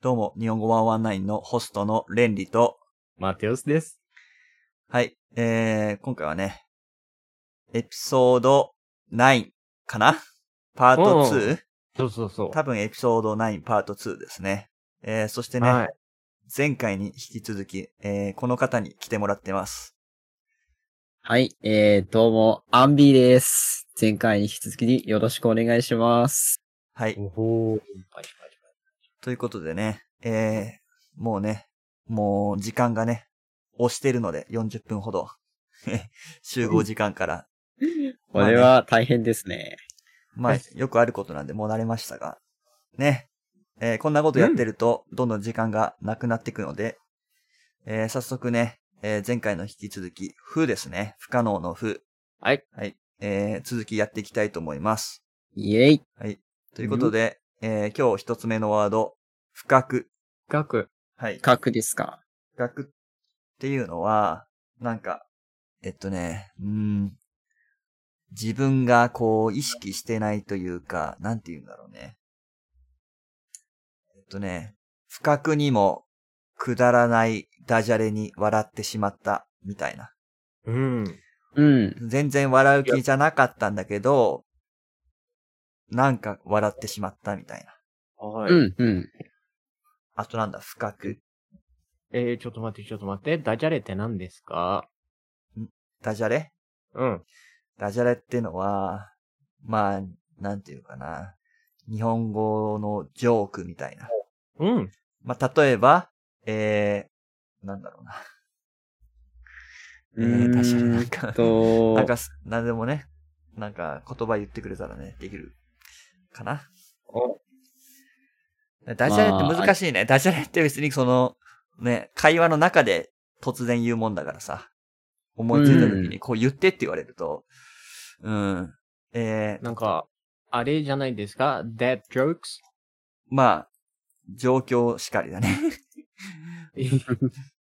どうも、日本語119のホストのレンリと、マテオスです。はい、えー、今回はね、エピソード9かな？パート 2? そうそうそう。多分エピソード9パート2ですね。えー、そしてね、はい。前回に引き続き、えー、この方に来てもらってます。はい、えー、どうも、アンビーです。前回に引き続きよろしくお願いします。はい。おほー。ということでね、えー、もうね、もう時間がね、押してるので40分ほど。集合時間から。これは大変ですね。まあ、よくあることなんでもう慣れましたが。ね。えーこんなことやってると、どんどん時間がなくなっていくので、えー早速ね、えー前回の引き続き、不ですね。不可能の不。はい。はい。えー続きやっていきたいと思います。イェイ。はい。ということで、えー今日一つ目のワード、不覚。深く。はい。核ですか？不覚っていうのは、なんか、えっとね、うーん、自分がこう意識してないというか、なんて言うんだろうね。えっとね、不覚にもくだらないダジャレに笑ってしまったみたいな。うん。うん。全然笑う気じゃなかったんだけど、なんか笑ってしまったみたいな。はい。うん、うん。あとなんだ、不覚？えー、ちょっと待って、ちょっと待って。ダジャレって何ですか？ダジャレ？うん。ダジャレってのは、まあ、なんていうかな。日本語のジョークみたいな。うん。まあ、例えば、えー、なんだろうな。えー、ダジャレなんか、と、なんかす、なんでもね、なんか言葉言ってくれたらね、できるかな。おダジャレって難しいね。ダジャレって別にその、ね、会話の中で突然言うもんだからさ。思いついた時にこう言ってって言われると、うん。えー、なんか、あれじゃないですか ?dead jokes? まあ、状況しかりだね。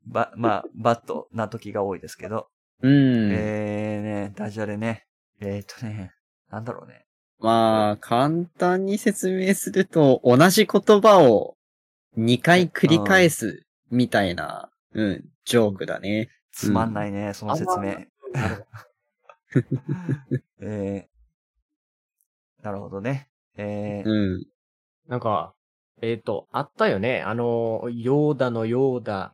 ば、まあ、バットな時が多いですけど。うん。えーね、ダジャレね。えー、っとね、なんだろうね。まあ、簡単に説明すると、同じ言葉を2回繰り返すみたいな、うん、ジョークだね。つまんないね、その説明。なる えー、なるほどね。えー、うん。なんか、えっ、と、あったよね。あの、ヨーダのヨーダ。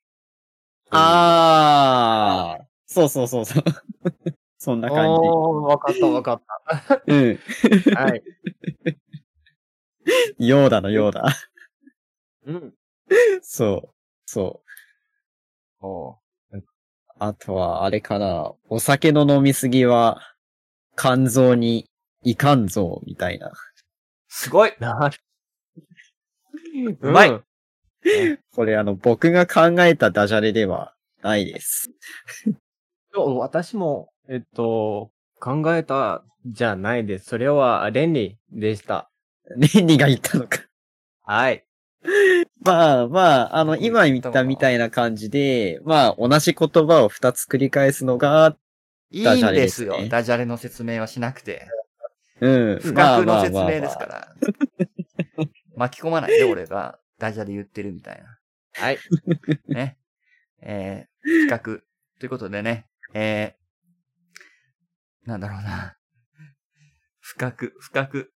あー、そうそうそうそう。そんな感おー、わかったわかっじ。うん。た。はい。ヨーダのヨーダ。うん。そう。そう。おうあとは、あれかな。お酒の飲みすぎは、肝臓にいかんぞ、みたいな。すごいなる。うまいんこれあの、僕が考えたダジャレではないです。私も、えっと、考えたじゃないです。それは、レンリでした。レンリが言ったのか。はい。まあまあ、あの、今言ったみたいな感じで、まあ、同じ言葉を二つ繰り返すのが、いいダジャんですすねダジャレの説明はしなくて。うん。不まあ覚の説明ですから。巻き込まないで、俺がダジャレ言ってるみたいな。はい。ね。えー、不覚。ということでね、えー、なんだろうな。不覚、不覚。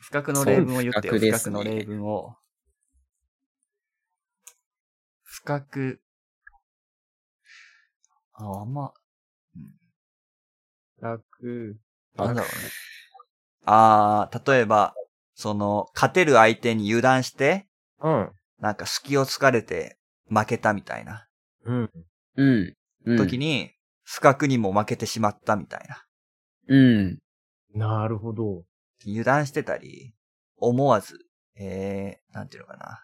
不覚の例文を言ってよ。不覚ね覚の例文を。不覚。あ、あんま、楽。なんだろうね。あー、例えば、その、勝てる相手に油断して、うん。なんか隙をつかれて負けたみたいなうん。うん。うん。時に、不覚にも負けてしまったみたいな。うん。なるほど。油断してたり、思わず、えー、なんていうのかな。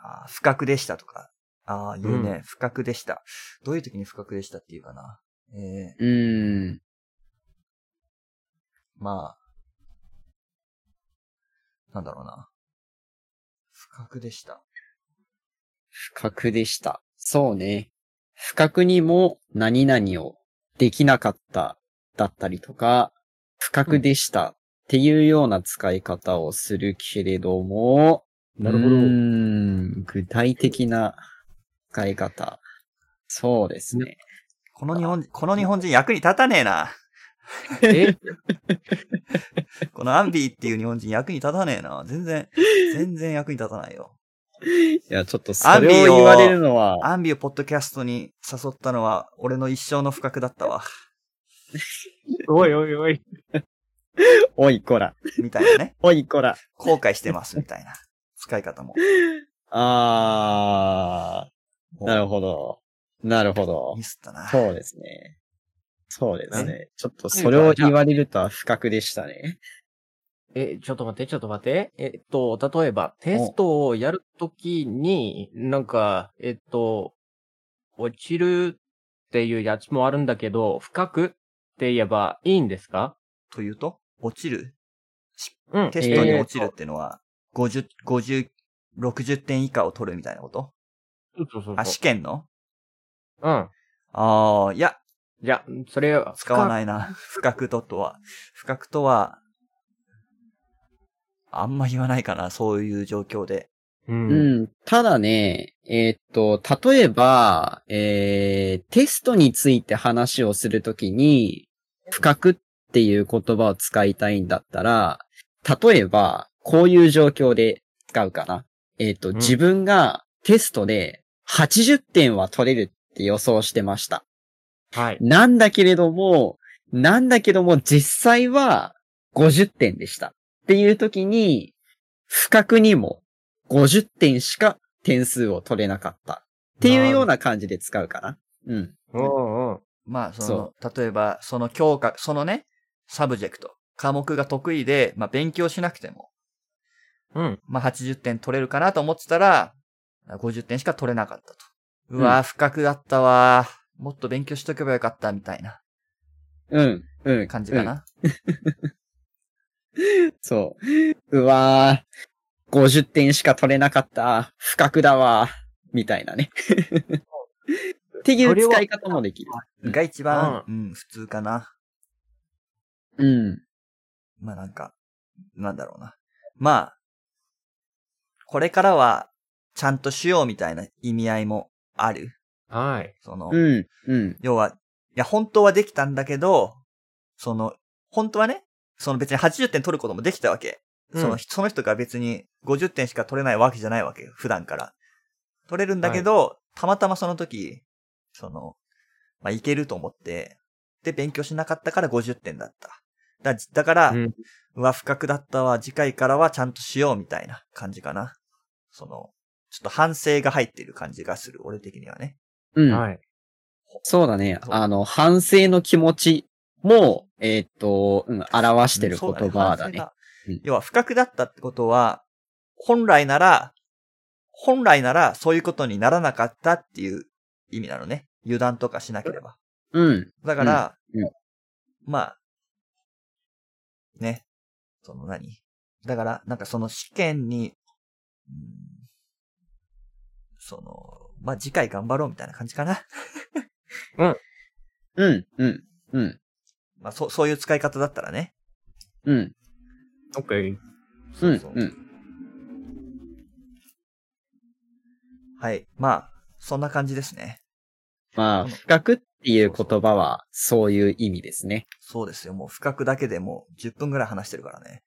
あー不覚でしたとか。ああ、言うね、うん不覚でした。どういう時に不覚でしたっていうかな。えー、うん。まあ、なんだろうな。不覚でした。不覚でした。そうね。不覚にも何々をできなかっただったりとか、不覚でしたっていうような使い方をするけれども、なるほど。具体的な使い方。そうですね。この日本人、この日本人役に立たねえな。え？このアンビーっていう日本人役に立たねえな。全然、全然役に立たないよ。いや、ちょっとそれを言われるのは、アンビーをポッドキャストに誘ったのは、俺の一生の不覚だったわ。おいおいおい。おいこら、みたいなね。おいこら。後悔してます、みたいな。使い方も。あー、なるほど。なるほどミ。スったな。そうですね。そうですね。ちょっとそれを言われるとは不覚でしたね。え、ちょっと待って、ちょっと待って。えっと、例えば、テストをやるときに、なんか、えっと、落ちるっていうやつもあるんだけど、深くって言えばいいんですか？というと、落ちる？うん。テストにえー落ちるってのは、50、50、60点以下を取るみたいなこと？そうそうそうあ、試験の？うん。ああ、いや、じゃあ、それは、使わないな。不覚ととは。不覚とは、あんま言わないかな、そういう状況で。う。うんん。ただね、えーっと、例えば、えー、テストについて話をするときに、不覚っていう言葉を使いたいんだったら、例えば、こういう状況で使うかな。えーっと、ん自分がテストで80点は取れるって予想してました。はい。なんだけれども、なんだけども実際は50点でした。っていう時に、不覚にも50点しか点数を取れなかった。っていうような感じで使うかな。うん。うんうん。まあ、その、例えば、その教科、そのね、 subject、科目が得意で、まあ、勉強しなくても、うん。まあ、80点取れるかなと思ってたら、50点しか取れなかったと。うわぁ、不覚だったわー。もっと勉強しとけばよかった、みたいなうん。うん。感じかな。うん そう。うわー、50点しか取れなかった。不覚だわ。みたいなね。っていう使い方もできる。が一番、うん、普通かな。うん。まあなんか、なんだろうな。まあ、これからは、ちゃんとしようみたいな意味合いもある。はい。その、うん。うん。要は、いや、本当はできたんだけど、その、本当はね、その別に80点取ることもできたわけ。うんその、その人が別に50点しか取れないわけじゃないわけよ。普段から。取れるんだけど、たまたまその時、その、まあ、いけると思って、で、勉強しなかったから50点だった。だだから、うん。うわ、不覚だったわ、次回からはちゃんとしようみたいな感じかな。その、ちょっと反省が入っている感じがする、俺的にはね。うん。はい。そうだね。あの、反省の気持ちも、えーっと、うん、表してるうん言葉だね。うん要は、不覚だったってことは、本来なら、本来ならそういうことにならなかったっていう意味なのね。油断とかしなければ。うん。だから、うんうんまあ、ね。その何？だから、なんかその試験に、うんその、まあ次回頑張ろうみたいな感じかな。うん。うん。うん。まあそう、そういう使い方だったらね。うん。オッケー。うん。そううん。はい。まあ、そんな感じですね。まあ、不覚っていう言葉は、そういう意味ですね。そうですよ。もう、深くだけでもう10分ぐらい話してるからね。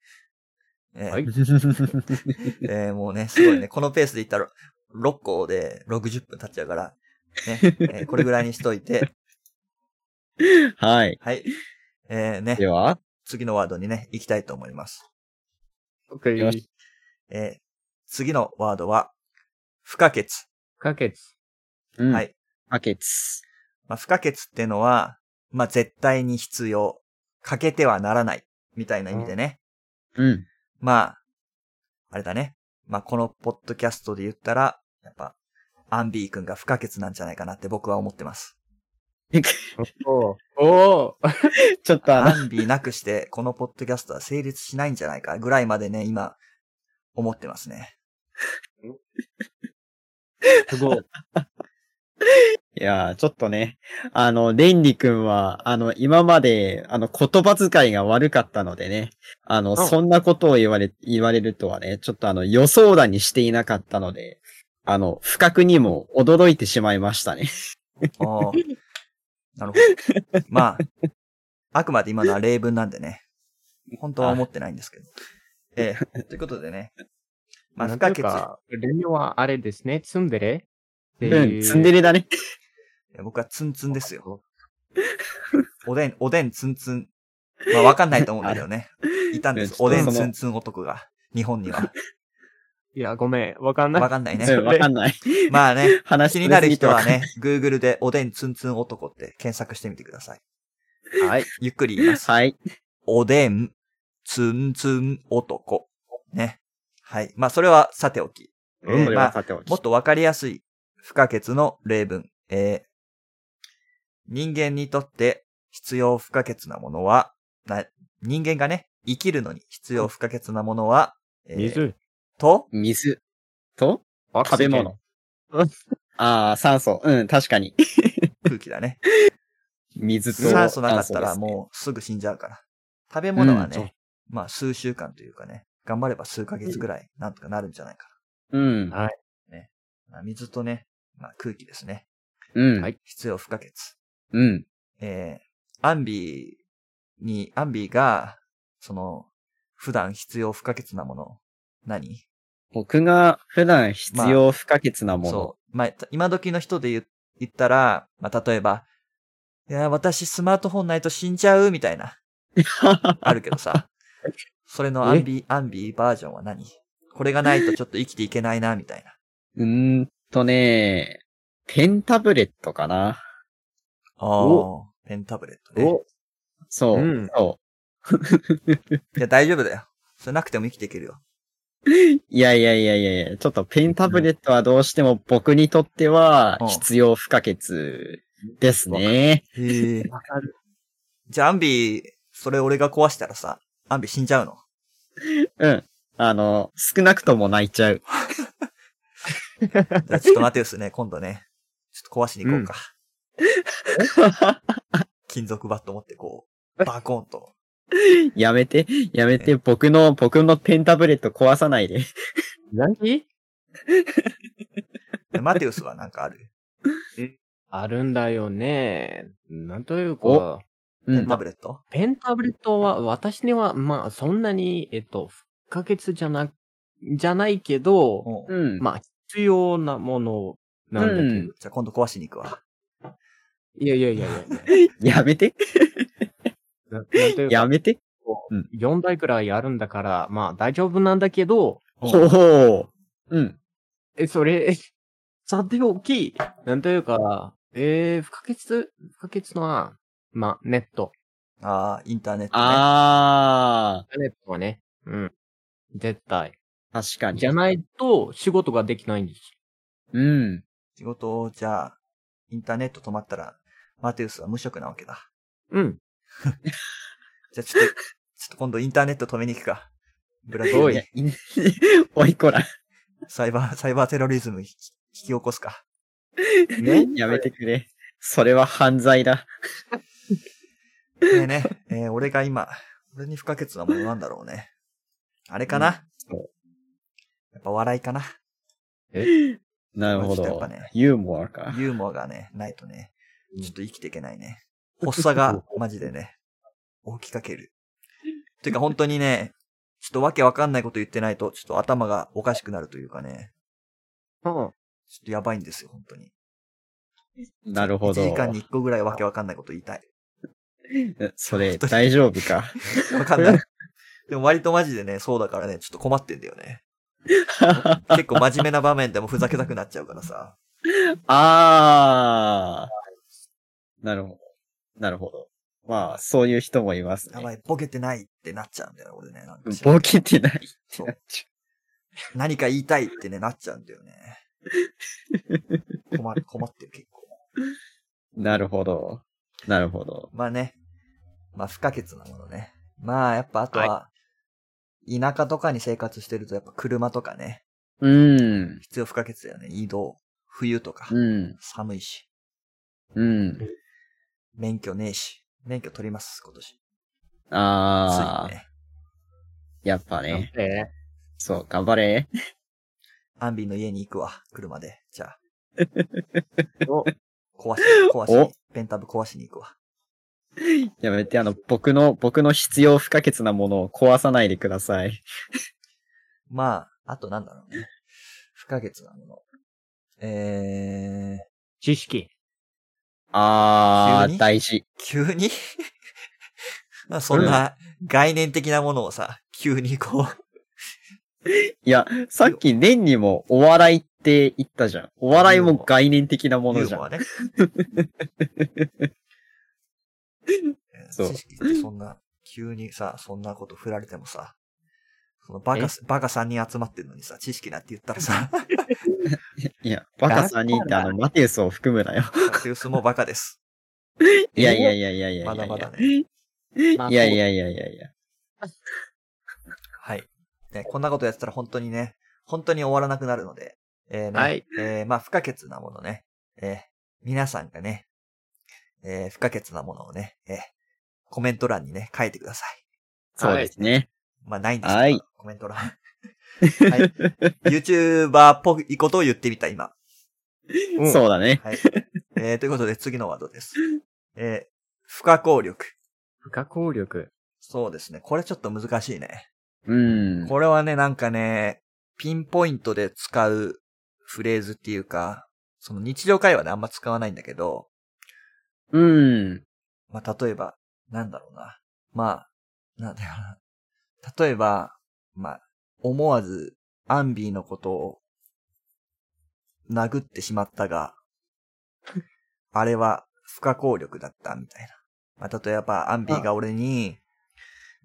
えーはい えーもうね、すごいね。このペースでいったら、6個で60分経っちゃうから、ね。えーこれぐらいにしといて、はい。はい。えーねで、は、次のワードにね、行きたいと思います。オッケーよし。えー次のワードは、不可欠。不可欠。うん。はい。不可欠。まあ、不可欠ってのは、まあ、絶対に必要。欠けてはならない。みたいな意味でね。うん。まあ、あれだね。まあ、このポッドキャストで言ったら、やっぱ、アンビー君が不可欠なんじゃないかなって僕は思ってます。おーおー ちょっとアンビーなくして、このポッドキャストは成立しないんじゃないかぐらいまでね、今、思ってますね。すごい。いやー、ちょっとね、あの、レンリ君は、あの、今まで、あの、言葉遣いが悪かったのでね、あの、んそんなことを言われ、言われるとはね、ちょっとあの、予想だにしていなかったので、あの、不覚にも驚いてしまいましたね。ああ。なるほど。まあ、あくまで今のは例文なんでね。本当は思ってないんですけど。ええということでね。まあ、不可欠。レミはあれですね、ツンデレってうん、いうツンデレだね。僕はツンツンですよ。おでん、おでんツンツン。まあ、わかんないと思うんだけどね。いたんです。おでんツンツン男が、日本には。いや、ごめん、わかんない。わかんないね。うん、わかんない。まあね、話気になる人はね、Google でおでんツンツン男って検索してみてください。はい。ゆっくり言います。はい。おでん、ツンツン男。ね。はい。まあ、それはさておき。えーそれまあ、はさておきもっとわかりやすい不可欠の例文。えー人間にとって必要不可欠なものは、な人間がね、生きるのに必要不可欠なものは、えー水。と、水と？食食べ物。ああ、酸素。うん、確かに。空気だね。水と酸素なかったらもうすぐ死んじゃうから。食べ物はうんそうね、まあ数週間というかね、頑張れば数ヶ月ぐらいなんとかなるんじゃないかうん。な。まあ水とね、まあ空気ですね。うん。はい必要不可欠。うん。えー、アンビーに、アンビーが、その、普段必要不可欠なもの、何？僕が普段必要不可欠なもの。そう。まあ、今時の人で言言ったら、まあ、例えば、いや、私スマートフォンないと死んじゃう、みたいな、あるけどさ。それのアンビー、アンビーバージョンは何？これがないとちょっと生きていけないな、みたいな。うーんとね、ペンタブレットかな。ああ、ペンタブレットね。お、そう。うんそ いや、大丈夫だよ。それなくても生きていけるよ。う。いやいやいやいやいや、ちょっとペンタブレットはどうしても僕にとってはうん必要不可欠ですね。へえ。わかる。じゃあ、アンビー、それ俺が壊したらさ、アンビー死んじゃうの？うん。あの、少なくとも泣いちゃう。じゃあちょっと待てよすね、今度ね。ちょっと壊しに行こうか。金属バット持ってこう、バコーンと。やめて、やめて、僕の、僕のペンタブレット壊さないで。何？でマテウスはなんかある？あるんだよね。なんというか、うんペンタ。ブレット？ペンタブレットは私には、まあ、そんなに、えっと、不可欠じゃな、じゃないけど、うんうん。まあ、必要なものなんだけど。うんじゃあ今度壊しに行くわ。いやいやいやいや。やめて、やめて。うん4台くらいあるんだから、まあ大丈夫なんだけど、ほほう。うん。え、それ、さておき、なんというか、えー、不可欠、不可欠な、まあ、ネット。ああ、インターネットね。あネットはね、うん。絶対。ー、確かに。じゃないと仕事ができないんです。うん。仕事を、じゃあ、インターネット止まったら、マテウスは無職なわけだ。うん。じゃあちょっと、ちょっと今度インターネット止めに行くか。ブラジおいルにいや。い おいこら。サイバー、サイバーテロリズム引き引き起こすか。ね？やめてくれ。それは犯罪だ。ねえね、えー俺が今、俺に不可欠なものなんだろうね。あれかな、そうやっぱ笑いかな。なるほどちょっとやっぱね。ユーモアか。ユーモアがね、ないとね、ちょっと生きていけないね。発作が、マジでね、起きかける。ていうか本当にね、ちょっとわけわかんないこと言ってないと、ちょっと頭がおかしくなるというかね、うん。ちょっとやばいんですよ、本当に。なるほど。1時間に1個ぐらいわけわかんないこと言いたい。それ、大丈夫か？わかんない。でも割とマジでね、そうだからね、ちょっと困ってんだよね。結構真面目な場面でもふざけたくなっちゃうからさ。あー。なるほど。なるほど。まあ、そういう人もいますね。やばい、ボケてないってなっちゃうんだよ、俺ね。なんかボケてない。そう何か言いたいってね、なっちゃうんだよね。困る、困ってる結構。なるほど。なるほど。まあね。まあ不可欠なものね。まあやっぱあとは、田舎とかに生活してるとやっぱ車とかね、うん。必要不可欠だよね。移動。冬とか。うん。寒いし。うん。免許ねえし。免許取ります、今年。あー、ついにね。やっぱね。えそう、頑張れ。アンビの家に行くわ、車で。じゃあ、お壊し、壊しペンタブ壊しに行くわ。やめて、あの、僕の、僕の必要不可欠なものを壊さないでください。まあ、あとなんだろうね。不可欠なもの。えー、知識。あー、大事。急に？まあそんな概念的なものをさ、急にこう、いや、さっき年にもお笑いって言ったじゃん。お笑いも概念的なものじゃん。ね。そうそんな、急にさ、そんなこと振られてもさ、そのバカ、バカ3人集まってるのにさ、知識なんて言ったらさ、いや、バカ3人ってあの、マテウスを含むなよ。マテウスもバカです。いやいやいやいやいやいや。まだまだね。いまあやいやいやいやいや。はい。ね、こんなことやってたら本当にね、本当に終わらなくなるので、えーね、はいえーまあ不可欠なものね、えー皆さんがね、えー不可欠なものをね、えーコメント欄にね、書いてください。そうですね。まあないんですけど、はいコメント欄。はい。YouTuber っぽいことを言ってみた、今。う んそうだね。はい。えーということで次のワードです。えー不可抗力。不可抗力。そうですね。これちょっと難しいね。うん。これはね、なんかね、ピンポイントで使うフレーズっていうか、その日常会話であんま使わないんだけど、うん。まあ、例えば、なんだろうな。まあ、なんだろうな。例えば、まあ、思わずアンビーのことを殴ってしまったが、あれは不可抗力だったみたいな。まあ、例えばアンビーが俺に、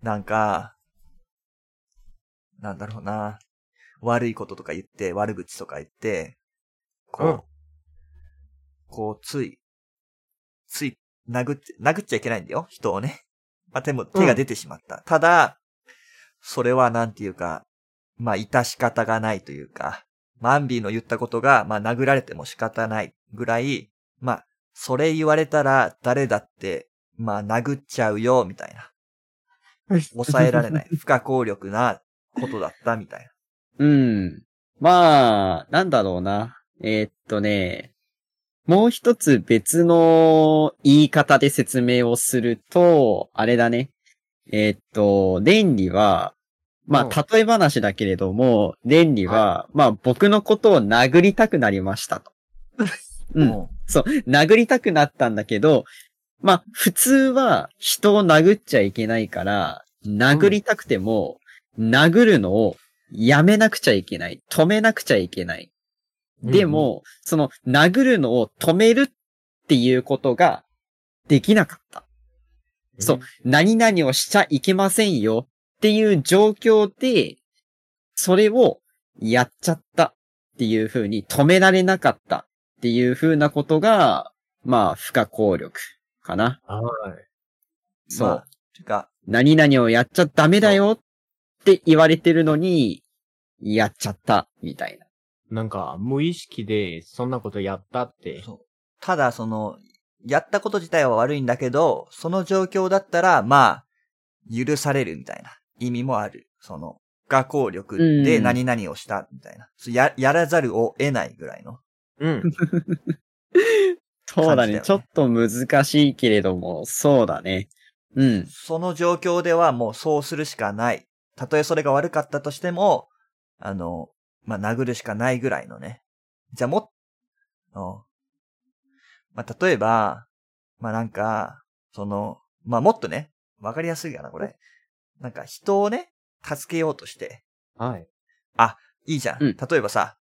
なんか、なんだろうな。悪いこととか言って、悪口とか言って、こう、うんこう、つい、つい、殴って、殴っちゃいけないんだよ、人をね。まあ、でも手が出てしまった。ただ、それはなんていうか、まあ、致し方がないというか、まあアンビーの言ったことが、まあ、殴られても仕方ないぐらい、まあ、それ言われたら誰だって、まあ、殴っちゃうよ、みたいな。抑えられない。不可抗力なことだった、みたいな。うん。まあ、なんだろうな。えーっとね、もう一つ別の言い方で説明をすると、あれだね。えーっと、レンリは、まうんあ、例え話だけれども、レンリは、まあ、僕のことを殴りたくなりましたと。うん。もそう、殴りたくなったんだけど、まあ、普通は人を殴っちゃいけないから、殴りたくても、殴るのをやめなくちゃいけない。止めなくちゃいけない。でも、その、殴るのを止めるっていうことができなかった。そう。何々をしちゃいけませんよっていう状況で、それをやっちゃったっていう風に止められなかったっていう風なことが、まあ、不可抗力かな。はい。そう。まあてか、何々をやっちゃダメだよって言われてるのに、やっちゃった、みたいな。なんか、無意識で、そんなことやったって。そう。ただ、その、やったこと自体は悪いんだけど、その状況だったら、まあ、許されるみたいな意味もある。その、不可抗力でうん何々をしたみたいな。そうや、やらざるを得ないぐらいの。うん。そうだね。ちょっと難しいけれども、そうだね。うん。その状況ではもうそうするしかない。たとえそれが悪かったとしても、あの、まあ、殴るしかないぐらいのね。じゃあもまあ、例えば、まあ、なんか、その、まあ、もっとね、わかりやすいかな、これ。なんか人をね、助けようとして、はい。いいじゃん。うん例えばさ、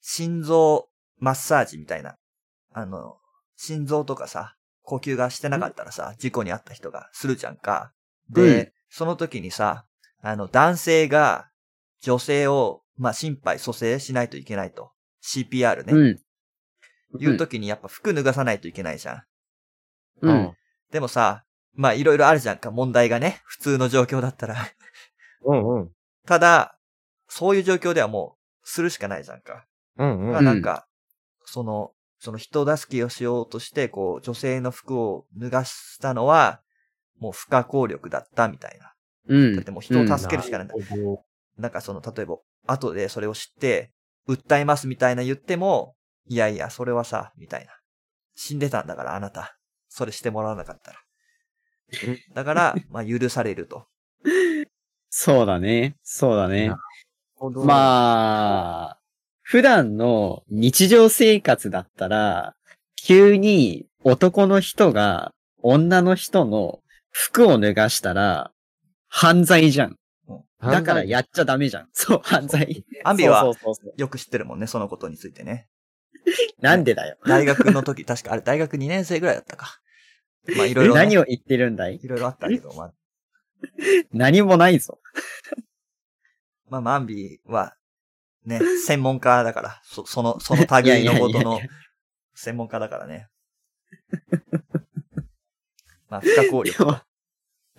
心臓マッサージみたいな。あの、心臓とかさ、呼吸がしてなかったらさ、事故に遭った人がするじゃんか。で、うんその時にさ、あの、男性が女性を、まあ、心肺蘇生しないといけないと。CPR ね。うん。いう時にやっぱ服脱がさないといけないじゃん。うん。でもさ、まあ、いろいろあるじゃんか、問題がね。普通の状況だったら。うんうん。ただ、そういう状況ではもう、するしかないじゃんか。うんうん。まあなんか、その、その人助けをしようとして、こう、女性の服を脱がしたのは、もう不可抗力だったみたいな。うん。だってもう人を助けるしかないんだ。なるほどなんかその、例えば、後でそれを知って、訴えますみたいな言っても、いやいや、それはさ、みたいな。死んでたんだから、あなた。それしてもらわなかったら。だから、まあ、許されると。そうだね。そうだね。まあ、普段の日常生活だったら、急に男の人が女の人の服を脱がしたら、犯罪じゃん。だからやっちゃダメじゃん。そう、犯罪。アンビはよく知ってるもんね、そのことについてね。なんでだよ。大学の時、確かあれ大学2年生ぐらいだったか。まあ、いろいろ、ね、何を言ってるんだい？いろいろあったけど、まあ、何もないぞ。まあ、マンビーは、ね、専門家だから、そその、その類のことの専門家だからね。まあ、不可抗力と。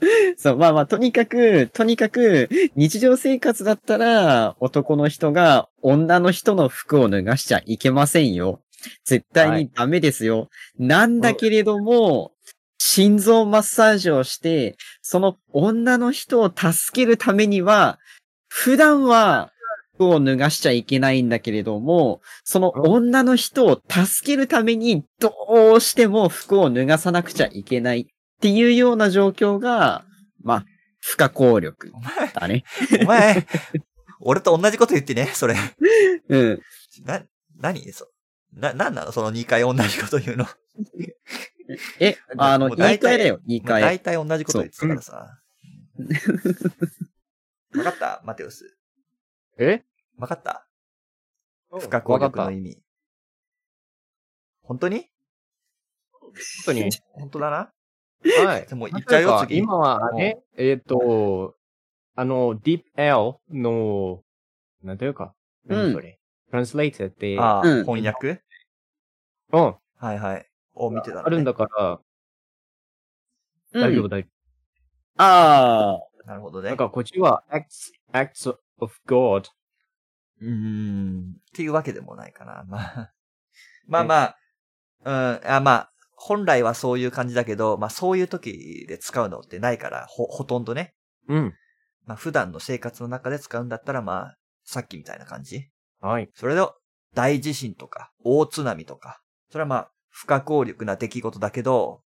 そう、まあまあ、とにかく、とにかく、日常生活だったら、男の人が女の人の服を脱がしちゃいけませんよ。絶対にダメですよ。なんだけれども、心臓マッサージをして、その女の人を助けるためには、普段は服を脱がしちゃいけないんだけれども、その女の人を助けるためにどうしても服を脱がさなくちゃいけないっていうような状況が、まあ、不可抗力お前、だね。お前、俺と同じこと言ってね、それ。うん。な、何？そな、なんなの？その2回同じこと言うの。え、あの、もう言い大体換えだよ、言いまあ換え。大体同じこと言ってたからさ。わかった？マテウス。え？わかった？不不可抗力の意味。本当に？本当に？本当だな？はい。でも言っちゃうよ、次。今はね、えっ、と、あの、Deep L の、なんていうか、うん何それ？translate って、ああ、うん翻訳？うん、はいはい。を見てたの、ね。あるんだから、うん大丈夫、大丈ああ、なるほど夫。ね。なんか、こっちは acts, acts of God。うーん。っていうわけでもないかな。まあ。まあまあ、うん、あまあ、本来はそういう感じだけど、まあそういう時で使うのってないから、ほ、ほとんどね。うん。まあ普段の生活の中で使うんだったら、まあ、さっきみたいな感じ。はい。それで、大地震とか、大津波とか、それはまあ、不可抗力な出来事だけど、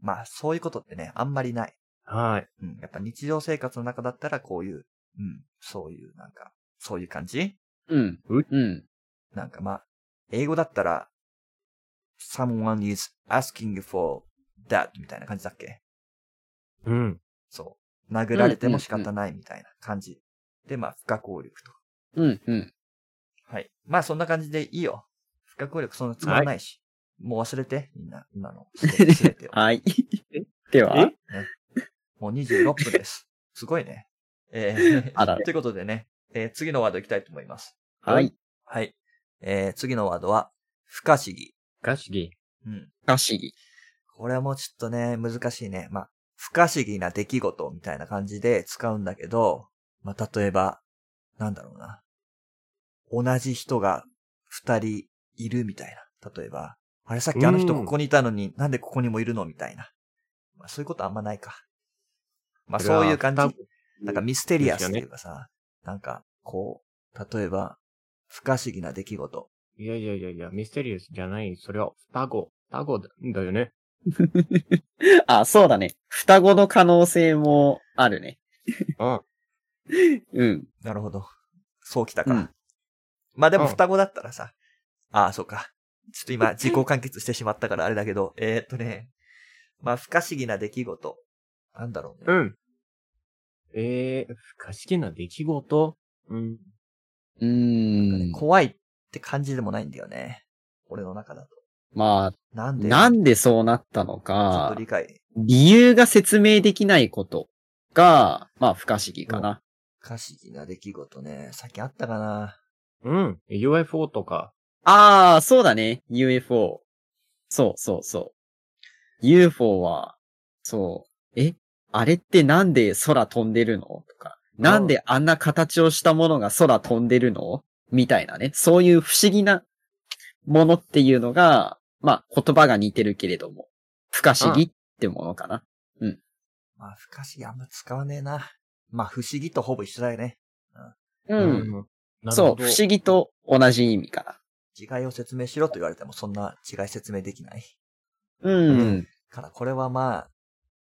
まあそういうことってね、あんまりない。はい。うん。やっぱ日常生活の中だったらこういう、うん、そういうなんか、そういう感じうん。うん。なんかまあ、英語だったら、someone is asking for that みたいな感じだっけ？うん。そう。殴られても仕方ないみたいな感じ。で、まあ、不可抗力と。うん。うん。はい。まあ、そんな感じでいいよ。不可抗力そんな使わないし。もう忘れて、みんな、今の。てはい。では？え、もう26分です。すごいね。えー、あらということでね、えー次のワードいきたいと思います。はい。はい。えー、次のワードは、不可思議。不可思議。うん。不可思議。これはもうちょっとね、難しいね。まあ、不可思議な出来事みたいな感じで使うんだけど、まあ、例えば、なんだろうな。同じ人が二人いるみたいな。例えば、あれさっきあの人うんここにいたのに、なんでここにもいるのみたいな。まあ、そういうことあんまないか。まあ、そういう感じ。なんかミステリアスっていうかさ、なんか、こう、例えば、不可思議な出来事。いやいやいやいや、ミステリアスじゃない。それは双子。双子だだよね。あ、そうだね。双子の可能性もあるね。うん。うん。なるほど。そうきたか。うんまあでもうん双子だったらさ、ああ、そうか。ちょっと今、自己完結してしまったからあれだけど、えー、っとね、まあ不可思議な出来事。なんだろうね。うん。えー、不可思議な出来事？うん。うーん。怖いって感じでもないんだよね。俺の中だと。まあ、なんで？なんでそうなったのちょっかと、理解。理由が説明できないことが、まあ、不可思議かな。不可思議な出来事ね。さっきあったかな。うん。UFO とか。ああ、そうだね。UFO。そうそうそう。UFO は、そう。え？あれってなんで空飛んでるの？とか。なんであんな形をしたものが空飛んでるの？みたいなね。そういう不思議なものっていうのが、まあ言葉が似てるけれども、不可思議ってものかな。まあ、不可思議あんま使わねえな。まあ、不思議とほぼ一緒だよね。うん。なるそう、不思議と同じ意味か違いを説明しろと言われても、そんな違い説明できない。な。うん。から、これはまあ、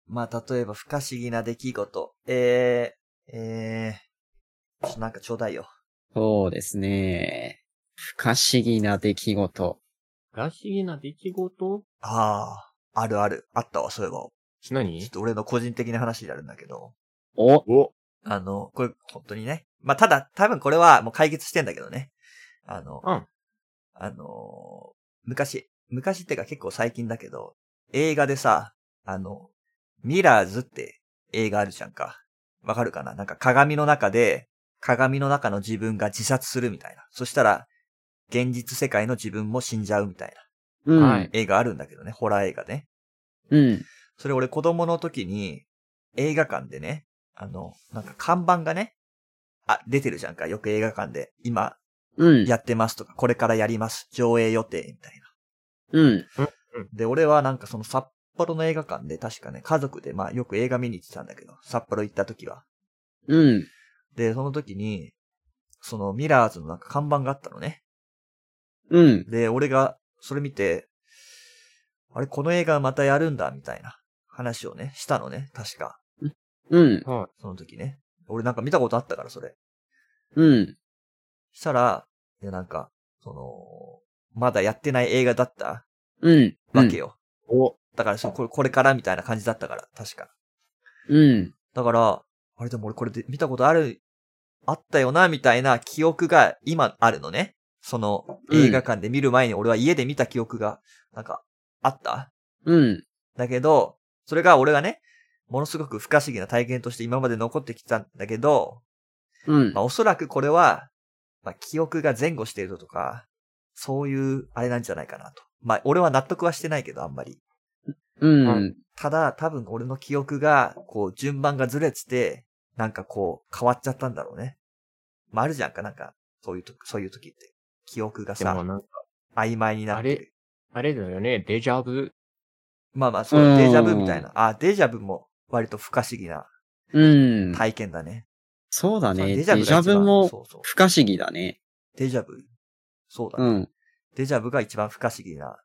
まあ、例えば不可思議な出来事。えー、えー、ちょっとなんかちょうだいよ。そうですね。不可思議な出来事。不可思議な出来事？ああ、あるある。あったわ、そういえば。ちょ何っと俺の個人的な話になるんだけど。お、おあの、これ、本当にね。まあ、ただ、多分これはもう解決してんだけどね。あの、うん。あの、昔、昔ってか結構最近だけど、映画でさ、あの、ミラーズって映画あるじゃんか。わかるかな？なんか鏡の中で、鏡の中の自分が自殺するみたいな。そしたら、現実世界の自分も死んじゃうみたいなうん。はい映画あるんだけどね。ホラー映画ね。うん。それ俺子供の時に映画館でね、あの、なんか看板がね、あ、出てるじゃんか。よく映画館で。今うん。やってますとか、これからやります。上映予定みたいうん。な。で、俺はなんかその札幌の映画館で確かね、家族でまあよく映画見に行ってたんだけど、札幌行った時は。うん。で、その時に、そのミラーズのなんか看板があったのね。うん。で、俺がそれ見て、あれ、この映画またやるんだ、みたいな話をね、したのね、確か。うん。はその時ね。俺なんか見たことあったから、それ。うん。したら、いやなんか、その、まだやってない映画だったうん。わけよ。い。おだからそ、これ、これからみたいな感じだったから、確か。うん。だから、あれでも俺これで見たことある、あったよな、みたいな記憶が今あるのね。その、映画館で見る前に俺は家で見た記憶が、なんか、あった？うん。だけど、それが俺がね、ものすごく不可思議な体験として今まで残ってきたんだけど、うんまあ、。おそらくこれは、まあ、記憶が前後しているとか、そういう、あれなんじゃないかなと。まあ、俺は納得はしてないけど、あんまり。うん。ただ、多分俺の記憶が、こう、順番がずれてて、なんかこう、変わっちゃったんだろうね。まあ、あるじゃんか、なんか、そういうと、そういう時って。記憶がさ、曖昧になってる。あれだよね、デジャブ？まあまあ、そうう、んデジャブみたいな。あ、デジャブも割と不可思議なうん。体験だね。そうだね。デデジャジャブもそうそう。不可思議だね。デジャブ？そうだね。うん。デジャブが一番不可思議な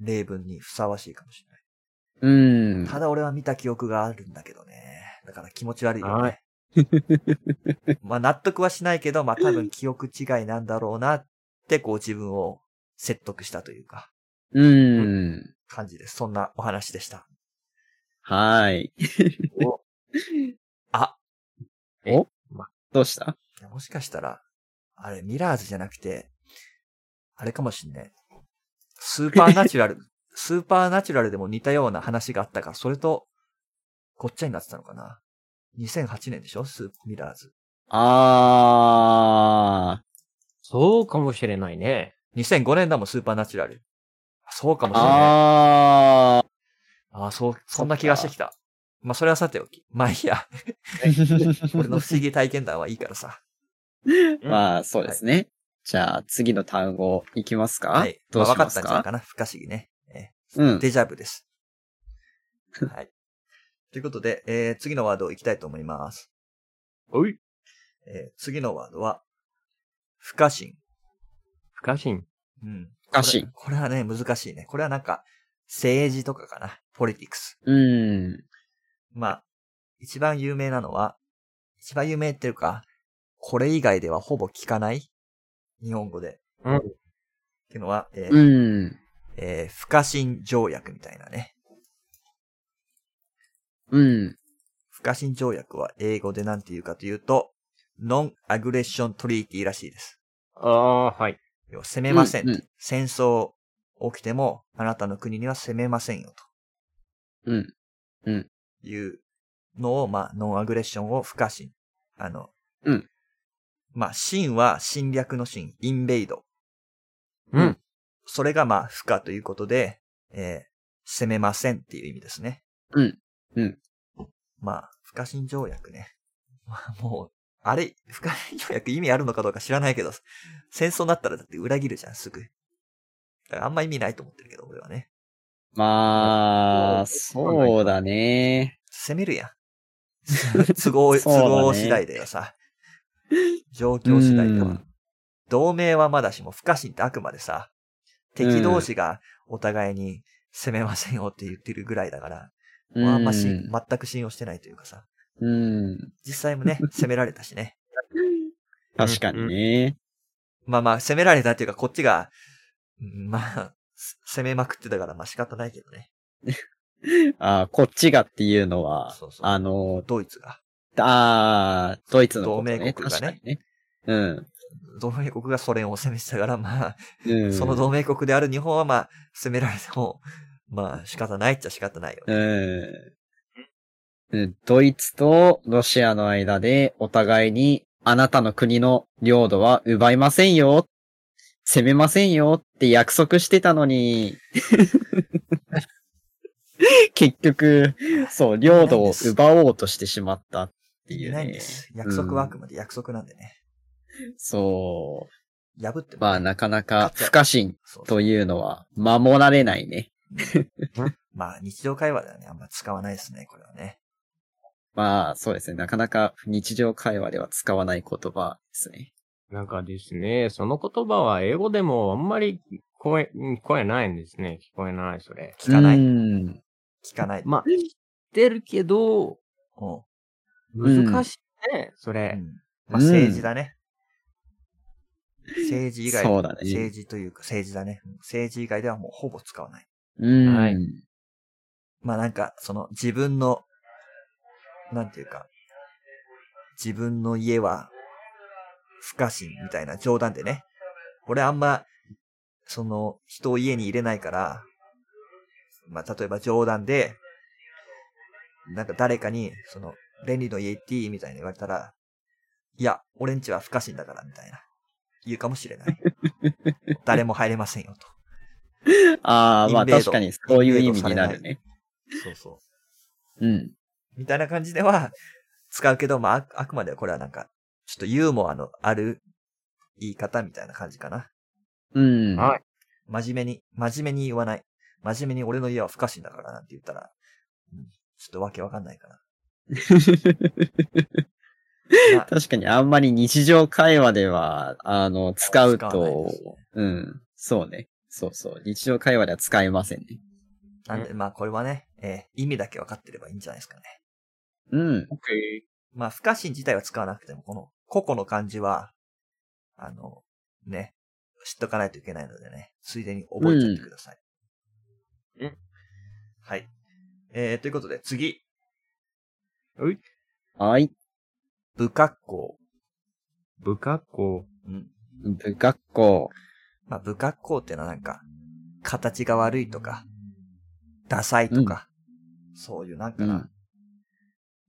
例文にふさわしいかもしれない。うん。ただ俺は見た記憶があるんだけどね。だから気持ち悪いよはね。まあ納得はしないけど、まあ多分記憶違いなんだろうなってこう自分を説得したというかうん。感じです。そんなお話でした。はい。あ、どうした？もしかしたら、あれミラーズじゃなくて、あれかもしんね。スーパーナチュラル、スーパーナチュラルでも似たような話があったから、それとごっちゃになってたのかな。2008年でしょ？スーミラーズ。あそうかもしれないね。2005年だもん、スーパーナチュラル。そうかー。もしれない。あああ、そう、そんな気がしてきた。まあ、それはさておき。まあいいや。ー。俺の不思議体験談はいいからさ。まあ、そうですね。じゃあ、次の単語いきますか？はい。どうまあ分かっしますか？たんじゃないかな？不可思議ね。えうんー。デジャブです。はい。ということで、えー、次のワードいきたいと思います。おい。えー、次のワードは、不可侵。不可侵。うん。不可侵これこれはね、難しいね。これはなんか、政治とかかな。ポリティクス。うん。まあ、一番有名なのは、一番有名っていうか、これ以外ではほぼ聞かない？日本語で。うん。っていうのは、えーうん。えー不可侵条約みたいなね。うん。不可侵条約は英語で何て言うかというと、Non-Aggression Treaty らしいです。ああ、はい。要は攻めません,、うんうん戦争起きても、あなたの国には攻めませんよ、うん。というのを、まあ、ノンアグレッションを不可侵。あの、うん。まあ、侵は侵略の侵、インベイド。うん。それがまあ、不可ということで、えー攻めませんっていう意味ですね。うん。うん。まあ、不可侵条約ね。まあもう、あれ、不可侵条約意味あるのかどうか知らないけど、戦争になったらだって裏切るじゃん、すぐ。だからあんま意味ないと思ってるけど、俺はね。まあ、そうだね。攻めるやん。都合、都合次第だよさ。状況次第ではうん。同盟はまだしも不可侵ってあくまでさ、敵同士がお互いに攻めませんよって言ってるぐらいだから、あんまし、うん全く信用してないというかさ、うん。実際もね、攻められたしね。確かにね。まあまあ、攻められたっていうか、こっちが、うんまあ、す攻めまくってたから、まあ仕方ないけどね。ああ、こっちがっていうのは、そうそうあの、ドイツが。ああ、ドイツのね、同盟国がねね。うん。同盟国がソ連を攻めてたから、まあ、うん。その同盟国である日本はまあ、攻められても、まあ仕方ないっちゃ仕方ないよね。うん。うんドイツとロシアの間でお互いにあなたの国の領土は奪いませんよ。攻めませんよって約束してたのに、結局、そう、領土を奪おうとしてしまったっていうねいないんで。す。約束はあくまで約束なんでね。そう。破ってまあなかなか不可侵というのは守られないね。まあ日常会話ではね、あんま使わないですね、これはね。まあそうですね。なかなか日常会話では使わない言葉ですね。なんかですね、その言葉は英語でもあんまり声、うん聞こえないんですね。聞こえない、それ。聞かない。うん聞かない。まあ、知ってるけど、うん難しいね、それ。うんまあ政治だね。政治以外、そうだね政治というか政治だね。うん政治以外ではもうほぼ使わない。うん。はいまあなんか、その自分の、なんていうか、自分の家は不可侵みたいな冗談でね。俺あんま、その人を家に入れないから、まあ例えば冗談で、なんか誰かに、その、レンリの家行っていいみたいに言われたら、いや、俺んちは不可侵だからみたいな。言うかもしれない。誰も入れませんよと。ああ、まあ確かにそういう意味になるね。そうそう。うん。みたいな感じでは使うけど、まあ、ああくまでこれはなんか、ちょっとユーモアのある言い方みたいな感じかな。うん。はい。真面目に、真面目に言わない。真面目に俺の家は不可侵だからなんて言ったら、うん、ちょっとわけわかんないから。まあ確かにあんまり日常会話では、あの、使うとね、うん。そうね。そうそう。日常会話では使えませんね。なんで、まあこれはね、えー意味だけ分かってればいいんじゃないですかね。うん。OK。まあ不可侵自体は使わなくても、この個々の漢字は、あの、ね、知っとかないといけないのでね、ついでに覚えちゃってください。うんはい。えー、ということで次、はい。不格好。不格好。うん。不格好。まあ不格好ってのはなんか、形が悪いとか、ダサいとか、そういうなんかな、うん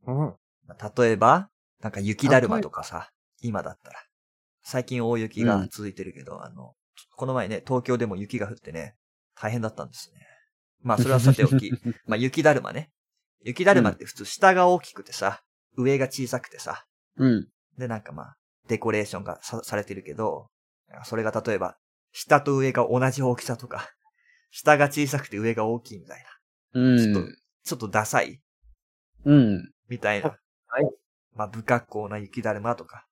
うん。まあ例えば、なんか雪だるまとかさ、今だったら。最近大雪が続いてるけど、あの、この前ね、東京でも雪が降ってね、大変だったんですね。まあそれはさておき、まあ雪だるまね。雪だるまって普通下が大きくてさ、上が小さくてさ、うん。でなんかまあ、デコレーションがさされてるけど、それが例えば、下と上が同じ大きさとか、下が小さくて上が大きいみたいな。うちょっとん。、ちょっとダサいうん。みたいな。はい。まあ、不格好な雪だるまとか。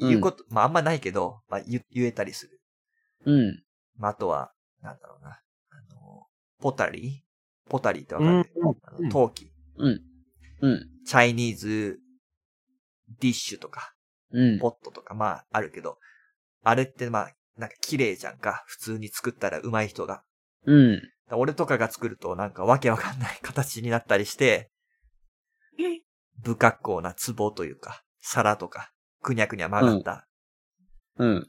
うん言うこと、まあ、あんまないけど、まあ、言言えたりする。うん。まあ、あとは、なんだろうな。あの、ポタリ？ーポタリーってわかうんる、あの陶器。うん。うん。チャイニーズディッシュとか、うん。ポットとか、まあ、あるけど、あれってまあ、なんか綺麗じゃんか。普通に作ったら上手い人が。うん。俺とかが作るとなんかわけわかんない形になったりして、不格好な壺というか、皿とか、くにゃくにゃ曲がった、うん。はい。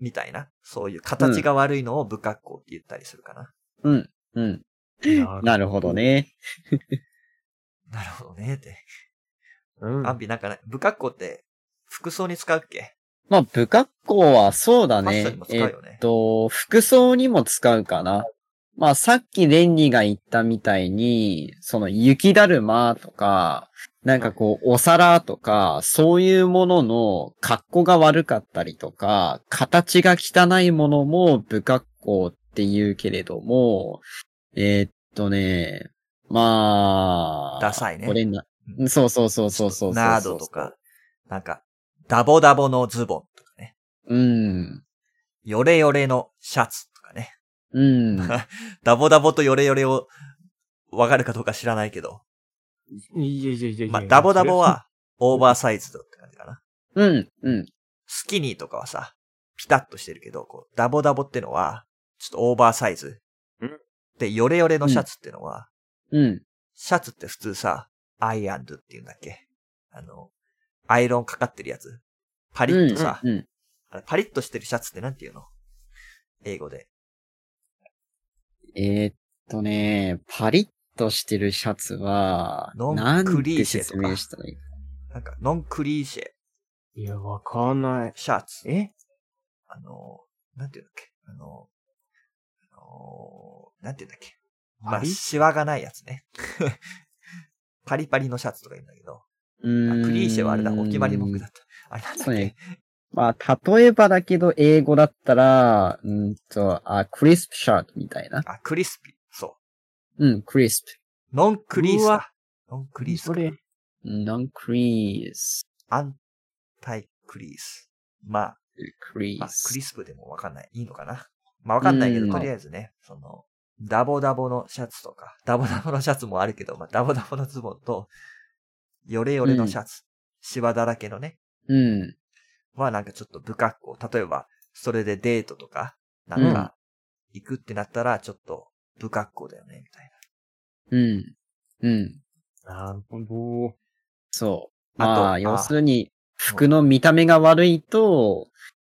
みたいな、そういう形が悪いのを不格好って言ったりするかな。うん。うん。ななるほど。ね。なるほどね、って。うん。アンビなんかね、不格好って服装に使うっけ？まあ、不格好はそうだねファッションにも。使うえっと、服装にも使うかな。まあ、さっきレンリが言ったみたいに、その雪だるまとか、なんかこう、お皿とか、そういうものの格好が悪かったりとか、形が汚いものも不格好って言うけれども、えーっとね、まあ、ダサいねこれな、そうそうそうそうそうそう。ナードとか、なんか、ダボダボのズボンとかね。うん。ヨレヨレのシャツとかね。うん。ダボダボとヨレヨレを、わかるかどうか知らないけど。いやいやいやいやまあ、ダボダボ、は、オーバーサイズドって感じかな。うん。うん。スキニーとかはさ、ピタッとしてるけど、こう、ダボダボってのは、ちょっとオーバーサイズん。で、ヨレヨレのシャツってのは、うん。シャツって普通さ、アイアンドって言うんだっけ？あの、アイロンかかってるやつ。パリッとさ、うん。あれパリッとしてるシャツってなんて言うの？英語で。えーっとね、パリッとしてるシャツは、ノンなんクリーてシェとか説明したらいいなんか、ノンクリーシェ、いや、わかんない。シャツ。え？あの、なんて言うんだっけ？あの、あの、なんて言うんだっけ？まあ、シワがないやつね。パリパリのシャツとか言うんだけど。うーん。あクリーシェはあれだ、お決まり文句だった。あれなんだっけ？そうね。まあ、例えばだけど、英語だったら、うんと、あ、クリスプシャートみたいな。あ、クリスピ。そうん、 Crisp。う。 Non crease だ。 Non-crease かそれ。 Non-crease。Anti-crease。まあ、 crea まあ、 se。Crisp でもわかんない。いいのかな？まあわかんないけど、うんとりあえずね、その、ダボダボのシャツとか、ダボダボのシャツもあるけど、まあ、ダボダボのズボンと、ヨレヨレのシャツ、シワだらけのね、うん。はなんかちょっと不格好。例えば、それでデートとか、なんか、行くってなったら、ちょっと不格好だよね、みたいうん。うん。なるほど。そう。あとまあ、あ要するに、服の見た目が悪いと、